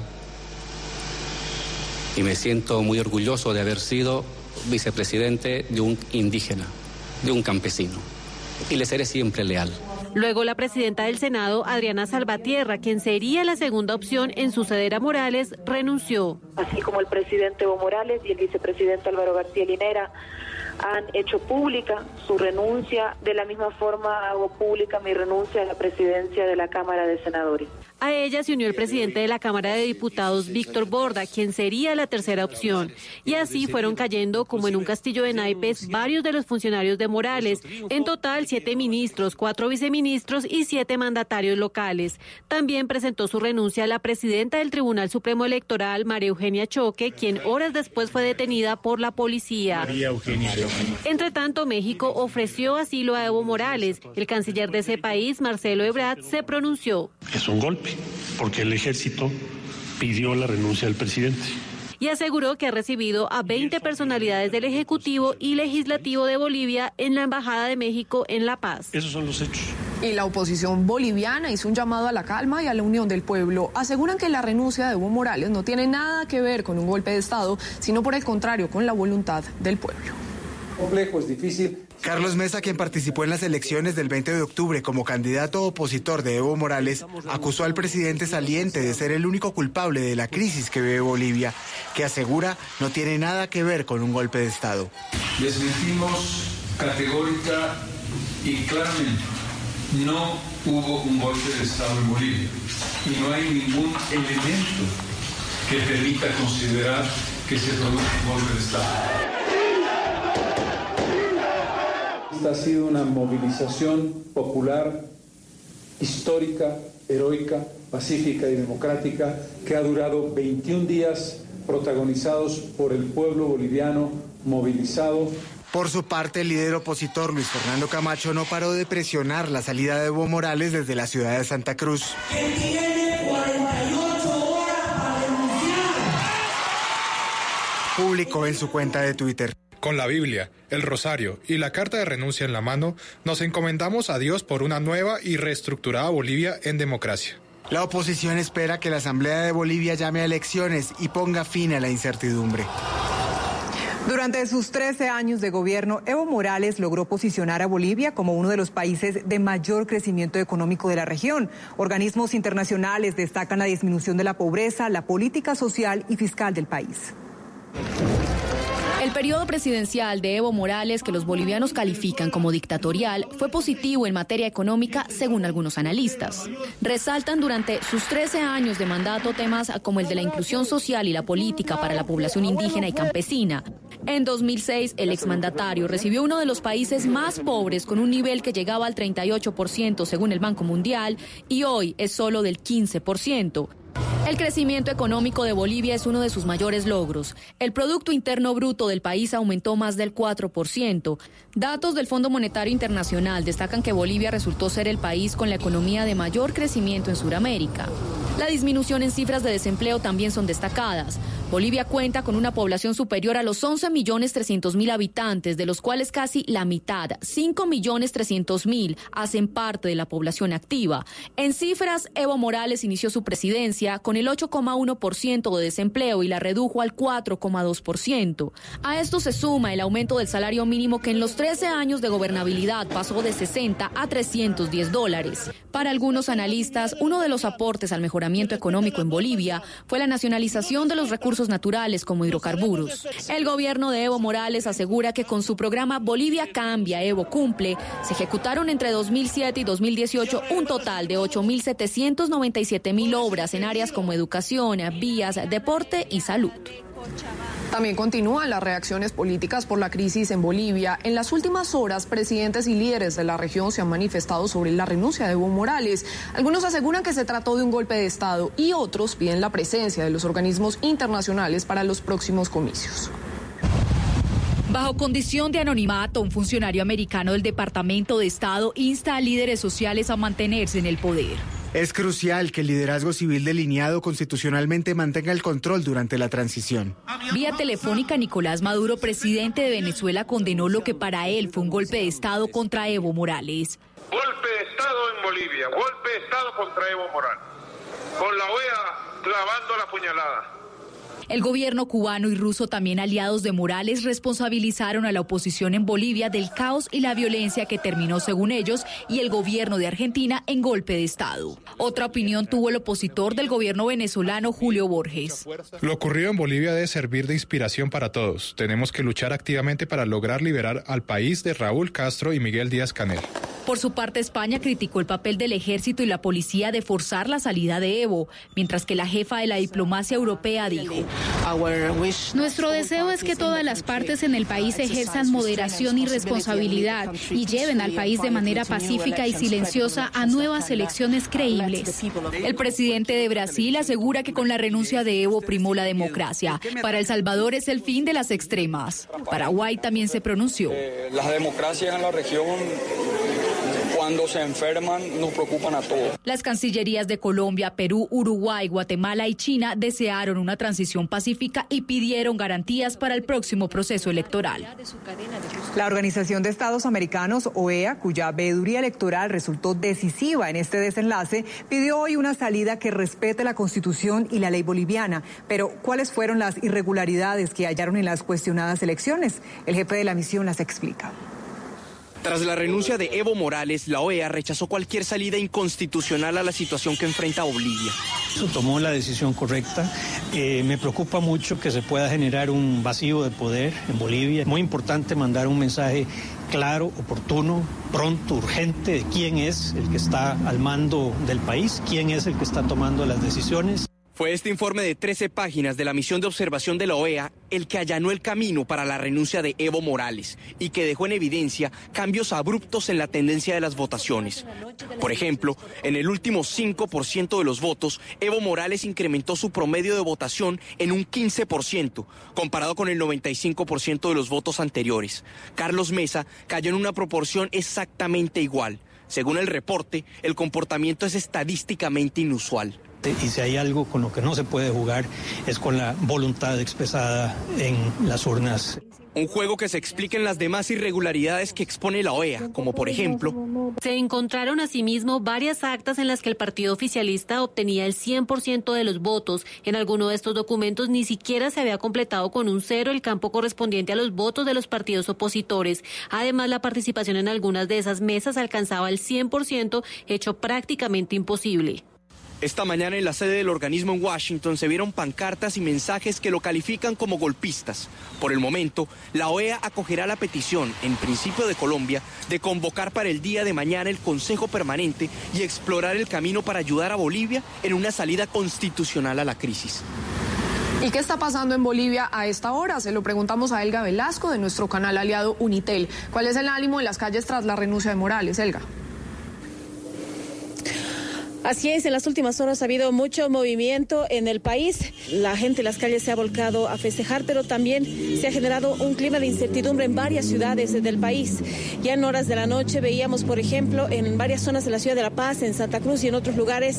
y me siento muy orgulloso de haber sido vicepresidente de un indígena, de un campesino. Y le seré siempre leal. Luego la presidenta del Senado, Adriana Salvatierra, quien sería la segunda opción en suceder a Morales, renunció. Así como el presidente Evo Morales y el vicepresidente Álvaro García Linera han hecho pública su renuncia, de la misma forma hago pública mi renuncia a la presidencia de la Cámara de Senadores. A ella se unió el presidente de la Cámara de Diputados, Víctor Borda, quien sería la tercera opción. Y así fueron cayendo, como en un castillo de naipes, varios de los funcionarios de Morales. En total, siete ministros, cuatro viceministros y siete mandatarios locales. También presentó su renuncia a la presidenta del Tribunal Supremo Electoral, María Eugenia Eugenia Choque, quien horas después fue detenida por la policía. Entre tanto, México ofreció asilo a Evo Morales. El canciller de ese país, Marcelo Ebrard, se pronunció. Es un golpe, porque el ejército pidió la renuncia del presidente y aseguró que ha recibido a 20 personalidades del Ejecutivo y Legislativo de Bolivia en la Embajada de México en La Paz. Esos son los hechos. Y la oposición boliviana hizo un llamado a la calma y a la unión del pueblo. Aseguran que la renuncia de Evo Morales no tiene nada que ver con un golpe de Estado, sino por el contrario, con la voluntad del pueblo. Complejo, es difícil, Carlos Mesa, quien participó en las elecciones del 20 de octubre como candidato opositor de Evo Morales, acusó al presidente saliente de ser el único culpable de la crisis que vive Bolivia, que asegura no tiene nada que ver con un golpe de Estado. Desmentimos categórica y claramente, no hubo un golpe de Estado en Bolivia y no hay ningún elemento que permita considerar que se produjo un golpe de Estado. Esta ha sido una movilización popular, histórica, heroica, pacífica y democrática que ha durado 21 días protagonizados por el pueblo boliviano movilizado. Por su parte, el líder opositor Luis Fernando Camacho no paró de presionar la salida de Evo Morales desde la ciudad de Santa Cruz. Publicó en su cuenta de Twitter. Con la Biblia, el rosario y la carta de renuncia en la mano, nos encomendamos a Dios por una nueva y reestructurada Bolivia en democracia. La oposición espera que la Asamblea de Bolivia llame a elecciones y ponga fin a la incertidumbre. Durante sus 13 años de gobierno, Evo Morales logró posicionar a Bolivia como uno de los países de mayor crecimiento económico de la región. Organismos internacionales destacan la disminución de la pobreza, la política social y fiscal del país. El periodo presidencial de Evo Morales, que los bolivianos califican como dictatorial, fue positivo en materia económica, según algunos analistas. Resaltan durante sus 13 años de mandato temas como el de la inclusión social y la política para la población indígena y campesina. En 2006, el exmandatario recibió uno de los países más pobres con un nivel que llegaba al 38% según el Banco Mundial y hoy es solo del 15%. El crecimiento económico de Bolivia es uno de sus mayores logros. El Producto Interno Bruto del país aumentó más del 4%. Datos del Fondo Monetario Internacional destacan que Bolivia resultó ser el país con la economía de mayor crecimiento en Sudamérica. La disminución en cifras de desempleo también son destacadas. Bolivia cuenta con una población superior a los 11 millones 300 mil habitantes, de los cuales casi la mitad, 5 millones 300 mil, hacen parte de la población activa. En cifras, Evo Morales inició su presidencia con el 8,1% de desempleo y la redujo al 4,2%. A esto se suma el aumento del salario mínimo que en los 13 años de gobernabilidad pasó de 60 a 310 dólares. Para algunos analistas, uno de los aportes al mejoramiento económico en Bolivia fue la nacionalización de los recursos naturales como hidrocarburos. El gobierno de Evo Morales asegura que con su programa Bolivia Cambia, Evo Cumple, se ejecutaron entre 2007 y 2018 un total de 8.797 mil obras en áreas como educación, vías, deporte y salud. También continúan las reacciones políticas por la crisis en Bolivia. En las últimas horas, presidentes y líderes de la región se han manifestado sobre la renuncia de Evo Morales. Algunos aseguran que se trató de un golpe de Estado y otros piden la presencia de los organismos internacionales para los próximos comicios. Bajo condición de anonimato, un funcionario americano del Departamento de Estado insta a líderes sociales a mantenerse en el poder. Es crucial que el liderazgo civil delineado constitucionalmente mantenga el control durante la transición. Vía telefónica, Nicolás Maduro, presidente de Venezuela, condenó lo que para él fue un golpe de Estado contra Evo Morales. Golpe de Estado en Bolivia, golpe de Estado contra Evo Morales, con la OEA clavando la puñalada. El gobierno cubano y ruso, también aliados de Morales, responsabilizaron a la oposición en Bolivia del caos y la violencia que terminó, según ellos, y el gobierno de Argentina en golpe de Estado. Otra opinión tuvo el opositor del gobierno venezolano, Julio Borges. Lo ocurrido en Bolivia debe servir de inspiración para todos. Tenemos que luchar activamente para lograr liberar al país de Raúl Castro y Miguel Díaz Canel. Por su parte, España criticó el papel del ejército y la policía de forzar la salida de Evo, mientras que la jefa de la diplomacia europea dijo, Nuestro deseo es que todas las partes en el país ejerzan moderación y responsabilidad y lleven al país de manera pacífica y silenciosa a nuevas elecciones creíbles. El presidente de Brasil asegura que con la renuncia de Evo primó la democracia. Para El Salvador es el fin de las extremas. Paraguay también se pronunció. Eh, las democracias en la región cuando se enferman nos preocupan a todos. Las cancillerías de Colombia, Perú, Uruguay, Guatemala y China desearon una transición pacífica y pidieron garantías para el próximo proceso electoral. La Organización de Estados Americanos, OEA, cuya veeduría electoral resultó decisiva en este desenlace, pidió hoy una salida que respete la Constitución y la ley boliviana. Pero, ¿cuáles fueron las irregularidades que hallaron en las cuestionadas elecciones? El jefe de la misión las explica. Tras la renuncia de Evo Morales, la OEA rechazó cualquier salida inconstitucional a la situación que enfrenta Bolivia. Tomó la decisión correcta. Eh, me preocupa mucho que se pueda generar un vacío de poder en Bolivia. Muy importante mandar un mensaje claro, oportuno, pronto, urgente de quién es el que está al mando del país, quién es el que está tomando las decisiones. Fue este informe de 13 páginas de la misión de observación de la OEA el que allanó el camino para la renuncia de Evo Morales y que dejó en evidencia cambios abruptos en la tendencia de las votaciones. Por ejemplo, en el último 5% de los votos, Evo Morales incrementó su promedio de votación en un 15%, comparado con el 95% de los votos anteriores. Carlos Mesa cayó en una proporción exactamente igual. Según el reporte, el comportamiento es estadísticamente inusual. Y si hay algo con lo que no se puede jugar es con la voluntad expresada en las urnas. Un juego que se explica en las demás irregularidades que expone la OEA, como por ejemplo... Se encontraron asimismo varias actas en las que el partido oficialista obtenía el 100% de los votos. En alguno de estos documentos ni siquiera se había completado con un cero el campo correspondiente a los votos de los partidos opositores. Además, la participación en algunas de esas mesas alcanzaba el 100%, hecho prácticamente imposible. Esta mañana en la sede del organismo en Washington se vieron pancartas y mensajes que lo califican como golpistas. Por el momento, la OEA acogerá la petición, en principio de Colombia, de convocar para el día de mañana el Consejo Permanente y explorar el camino para ayudar a Bolivia en una salida constitucional a la crisis. ¿Y qué está pasando en Bolivia a esta hora? Se lo preguntamos a Elga Velasco de nuestro canal aliado Unitel. ¿Cuál es el ánimo en las calles tras la renuncia de Morales, Elga? Así es, en las últimas horas ha habido mucho movimiento en el país. La gente en las calles se ha volcado a festejar, pero también se ha generado un clima de incertidumbre en varias ciudades del país. Ya en horas de la noche veíamos, por ejemplo, en varias zonas de la ciudad de La Paz, en Santa Cruz y en otros lugares,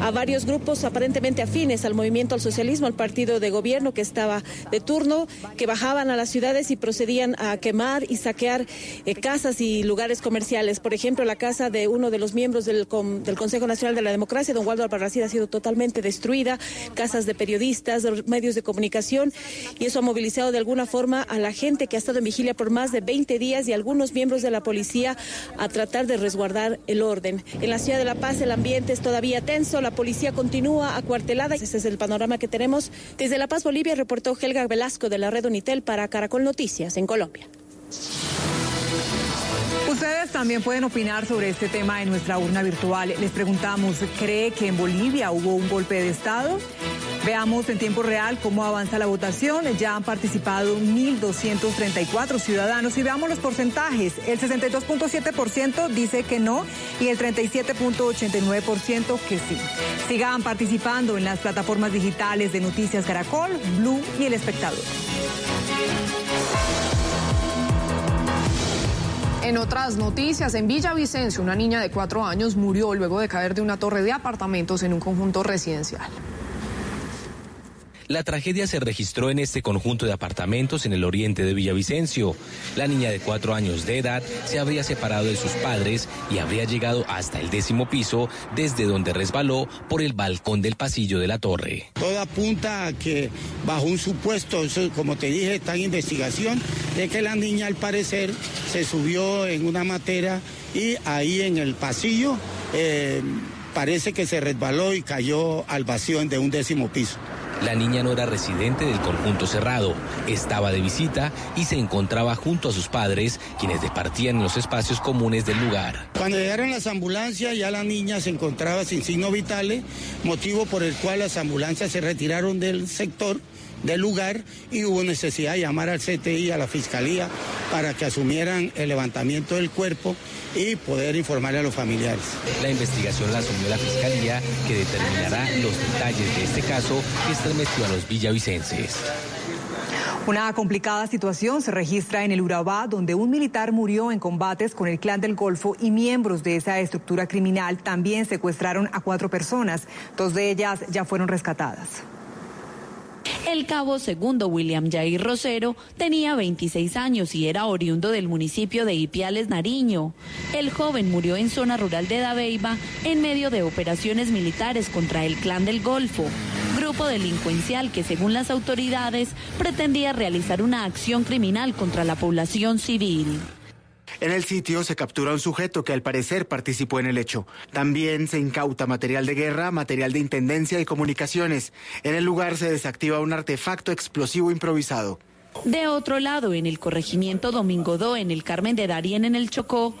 a varios grupos aparentemente afines al movimiento al socialismo, al partido de gobierno que estaba de turno, que bajaban a las ciudades y procedían a quemar y saquear eh, casas y lugares comerciales. Por ejemplo, la casa de uno de los miembros del, del Consejo Nacional de la democracia. Don Waldo Albarracín ha sido totalmente destruida, casas de periodistas, medios de comunicación, y eso ha movilizado de alguna forma a la gente que ha estado en vigilia por más de 20 días y algunos miembros de la policía a tratar de resguardar el orden. En la ciudad de La Paz el ambiente es todavía tenso, la policía continúa acuartelada. Ese es el panorama que tenemos. Desde La Paz, Bolivia, reportó Helga Velasco de la red Unitel para Caracol Noticias en Colombia. Ustedes también pueden opinar sobre este tema en nuestra urna virtual. Les preguntamos, ¿cree que en Bolivia hubo un golpe de Estado? Veamos en tiempo real cómo avanza la votación. Ya han participado 1.234 ciudadanos y veamos los porcentajes. El 62.7% dice que no y el 37.89% que sí. Sigan participando en las plataformas digitales de Noticias Caracol, Blue y El Espectador. En otras noticias, en Villavicencio, una niña de cuatro años murió luego de caer de una torre de apartamentos en un conjunto residencial. La tragedia se registró en este conjunto de apartamentos en el oriente de Villavicencio. La niña de cuatro años de edad se habría separado de sus padres y habría llegado hasta el décimo piso, desde donde resbaló por el balcón del pasillo de la torre. Todo apunta a que bajo un supuesto, como te dije, está en investigación, de que la niña al parecer se subió en una matera y ahí en el pasillo eh, parece que se resbaló y cayó al vacío de un décimo piso. La niña no era residente del conjunto cerrado, estaba de visita y se encontraba junto a sus padres, quienes departían en los espacios comunes del lugar. Cuando llegaron las ambulancias, ya la niña se encontraba sin signos vitales, motivo por el cual las ambulancias se retiraron del sector del lugar y hubo necesidad de llamar al CTI, a la Fiscalía, para que asumieran el levantamiento del cuerpo y poder informarle a los familiares. La investigación la asumió la Fiscalía, que determinará los detalles de este caso que estremeció a los villavicenses. Una complicada situación se registra en el Urabá, donde un militar murió en combates con el clan del Golfo y miembros de esa estructura criminal también secuestraron a cuatro personas. Dos de ellas ya fueron rescatadas. El cabo segundo William Jair Rosero tenía 26 años y era oriundo del municipio de Ipiales, Nariño. El joven murió en zona rural de Dabeiba en medio de operaciones militares contra el Clan del Golfo, grupo delincuencial que según las autoridades pretendía realizar una acción criminal contra la población civil. En el sitio se captura un sujeto que al parecer participó en el hecho. También se incauta material de guerra, material de intendencia y comunicaciones. En el lugar se desactiva un artefacto explosivo improvisado. De otro lado, en el corregimiento Domingo Do, en el Carmen de Darién, en el Chocó,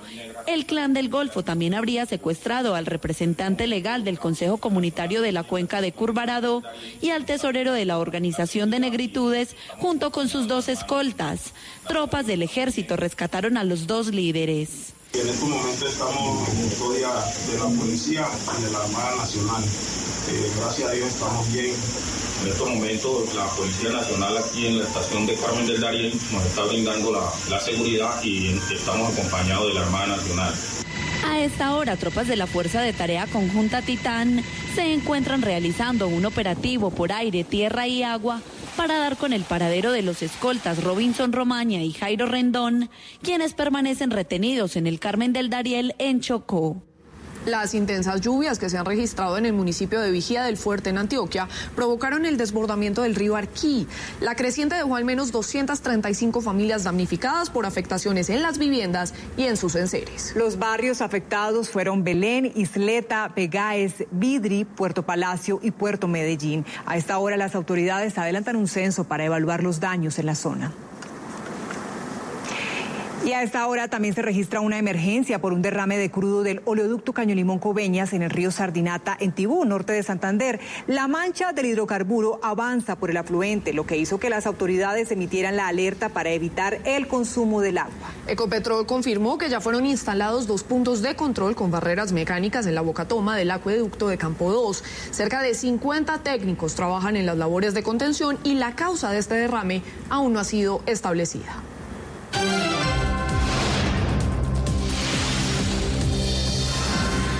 el clan del Golfo también habría secuestrado al representante legal del Consejo Comunitario de la Cuenca de Curvarado y al tesorero de la Organización de Negritudes, junto con sus dos escoltas. Tropas del ejército rescataron a los dos líderes. En este momento estamos en custodia de la policía y de la Armada Nacional. Eh, gracias a Dios estamos bien en estos momentos la Policía Nacional aquí en la estación de Carmen del Darién nos está brindando la, la seguridad y estamos acompañados de la Armada Nacional. A esta hora, tropas de la Fuerza de Tarea Conjunta Titán se encuentran realizando un operativo por aire, tierra y agua para dar con el paradero de los escoltas Robinson Romaña y Jairo Rendón, quienes permanecen retenidos en el Carmen del Dariel en Chocó. Las intensas lluvias que se han registrado en el municipio de Vigía del Fuerte, en Antioquia, provocaron el desbordamiento del río Arquí. La creciente dejó al menos 235 familias damnificadas por afectaciones en las viviendas y en sus enseres. Los barrios afectados fueron Belén, Isleta, Pegáez, Vidri, Puerto Palacio y Puerto Medellín. A esta hora las autoridades adelantan un censo para evaluar los daños en la zona. Y a esta hora también se registra una emergencia por un derrame de crudo del oleoducto Caño Limón Coveñas en el río Sardinata, en Tibú, norte de Santander. La mancha del hidrocarburo avanza por el afluente, lo que hizo que las autoridades emitieran la alerta para evitar el consumo del agua. Ecopetrol confirmó que ya fueron instalados dos puntos de control con barreras mecánicas en la boca toma del acueducto de Campo 2. Cerca de 50 técnicos trabajan en las labores de contención y la causa de este derrame aún no ha sido establecida.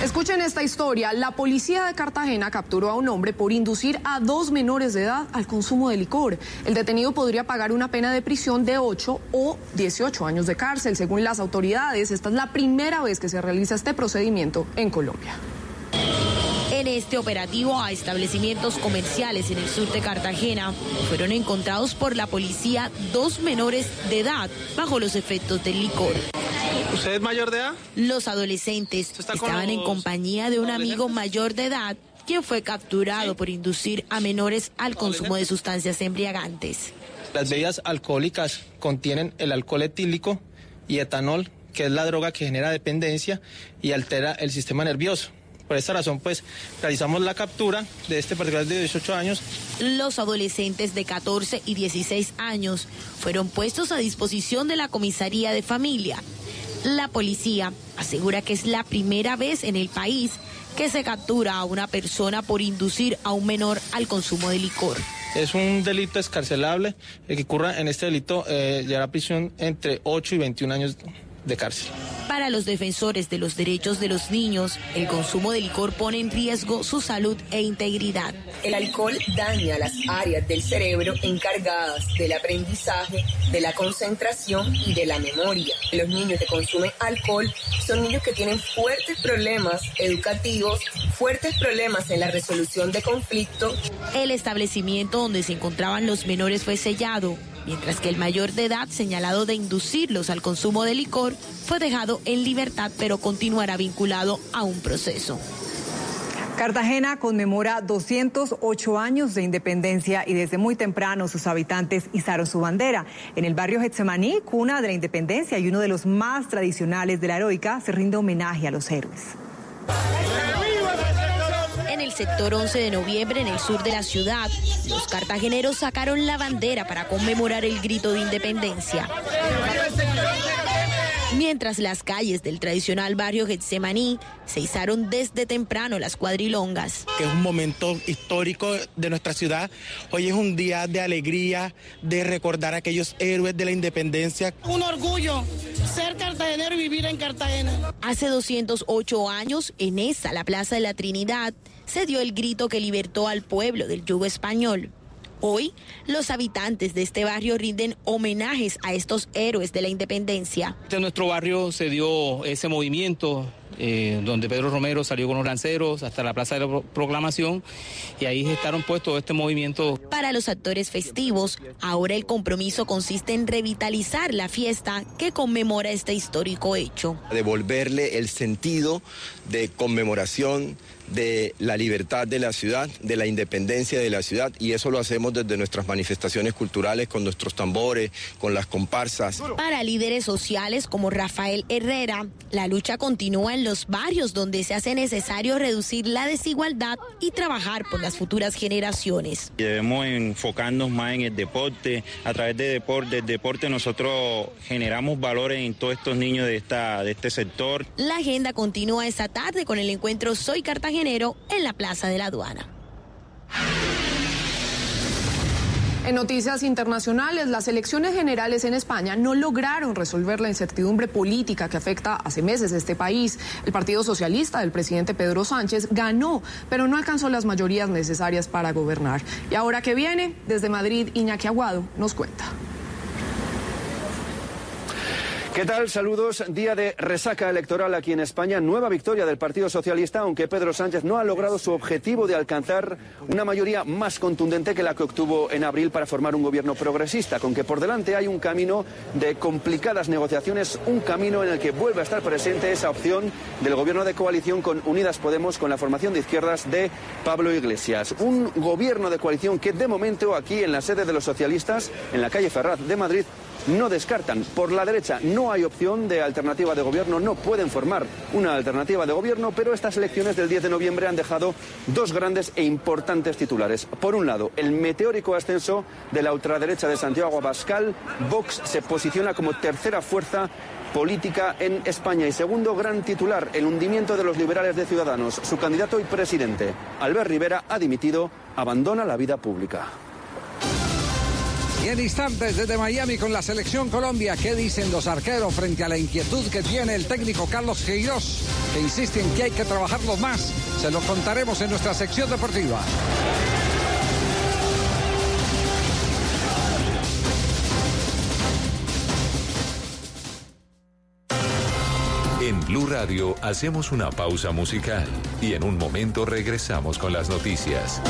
Escuchen esta historia. La policía de Cartagena capturó a un hombre por inducir a dos menores de edad al consumo de licor. El detenido podría pagar una pena de prisión de 8 o 18 años de cárcel. Según las autoridades, esta es la primera vez que se realiza este procedimiento en Colombia. En este operativo a establecimientos comerciales en el sur de Cartagena fueron encontrados por la policía dos menores de edad bajo los efectos del licor. ¿Usted es mayor de edad? Los adolescentes estaban en compañía de un amigo mayor de edad quien fue capturado por inducir a menores al consumo de sustancias embriagantes. Las bebidas alcohólicas contienen el alcohol etílico y etanol, que es la droga que genera dependencia y altera el sistema nervioso. Por esta razón, pues, realizamos la captura de este particular de 18 años. Los adolescentes de 14 y 16 años fueron puestos a disposición de la comisaría de familia. La policía asegura que es la primera vez en el país que se captura a una persona por inducir a un menor al consumo de licor. Es un delito escarcelable. El que ocurra en este delito eh, llevará prisión entre 8 y 21 años de cárcel. Para los defensores de los derechos de los niños, el consumo de licor pone en riesgo su salud e integridad. El alcohol daña las áreas del cerebro encargadas del aprendizaje, de la concentración y de la memoria. Los niños que consumen alcohol son niños que tienen fuertes problemas educativos, fuertes problemas en la resolución de conflictos. El establecimiento donde se encontraban los menores fue sellado mientras que el mayor de edad señalado de inducirlos al consumo de licor fue dejado en libertad pero continuará vinculado a un proceso. Cartagena conmemora 208 años de independencia y desde muy temprano sus habitantes izaron su bandera. En el barrio Getsemaní, cuna de la independencia y uno de los más tradicionales de la heroica, se rinde homenaje a los héroes. El sector 11 de noviembre, en el sur de la ciudad, los cartageneros sacaron la bandera para conmemorar el grito de independencia mientras las calles del tradicional barrio Getsemaní se izaron desde temprano las cuadrilongas. Que es un momento histórico de nuestra ciudad. Hoy es un día de alegría, de recordar a aquellos héroes de la independencia. Un orgullo ser cartagenero y vivir en Cartagena. Hace 208 años, en esa, la Plaza de la Trinidad, se dio el grito que libertó al pueblo del yugo español. Hoy, los habitantes de este barrio rinden homenajes a estos héroes de la independencia. En nuestro barrio se dio ese movimiento eh, donde Pedro Romero salió con los lanceros hasta la Plaza de la Proclamación y ahí estaron puestos este movimiento. Para los actores festivos, ahora el compromiso consiste en revitalizar la fiesta que conmemora este histórico hecho. Devolverle el sentido de conmemoración de la libertad de la ciudad, de la independencia de la ciudad y eso lo hacemos desde nuestras manifestaciones culturales con nuestros tambores, con las comparsas. Para líderes sociales como Rafael Herrera, la lucha continúa en los barrios donde se hace necesario reducir la desigualdad y trabajar por las futuras generaciones. Debemos enfocarnos más en el deporte. A través de deporte, deporte nosotros generamos valores en todos estos niños de, esta, de este sector. La agenda continúa esta tarde con el encuentro Soy Cartagenero en la Plaza de la Aduana. En noticias internacionales, las elecciones generales en España no lograron resolver la incertidumbre política que afecta hace meses este país. El Partido Socialista del presidente Pedro Sánchez ganó, pero no alcanzó las mayorías necesarias para gobernar. Y ahora que viene, desde Madrid, Iñaki Aguado nos cuenta. ¿Qué tal? Saludos. Día de resaca electoral aquí en España. Nueva victoria del Partido Socialista, aunque Pedro Sánchez no ha logrado su objetivo de alcanzar una mayoría más contundente que la que obtuvo en abril para formar un gobierno progresista, con que por delante hay un camino de complicadas negociaciones, un camino en el que vuelve a estar presente esa opción del gobierno de coalición con Unidas Podemos, con la formación de izquierdas de Pablo Iglesias. Un gobierno de coalición que de momento aquí en la sede de los socialistas, en la calle Ferraz de Madrid, no descartan. Por la derecha no hay opción de alternativa de gobierno, no pueden formar una alternativa de gobierno, pero estas elecciones del 10 de noviembre han dejado dos grandes e importantes titulares. Por un lado, el meteórico ascenso de la ultraderecha de Santiago Abascal. Vox se posiciona como tercera fuerza política en España. Y segundo gran titular, el hundimiento de los liberales de Ciudadanos. Su candidato y presidente, Albert Rivera, ha dimitido, abandona la vida pública. Y en instantes desde Miami con la selección Colombia, ¿qué dicen los arqueros frente a la inquietud que tiene el técnico Carlos Queiroz, que insiste en que hay que trabajarlo más? Se lo contaremos en nuestra sección deportiva. En Blue Radio hacemos una pausa musical y en un momento regresamos con las noticias.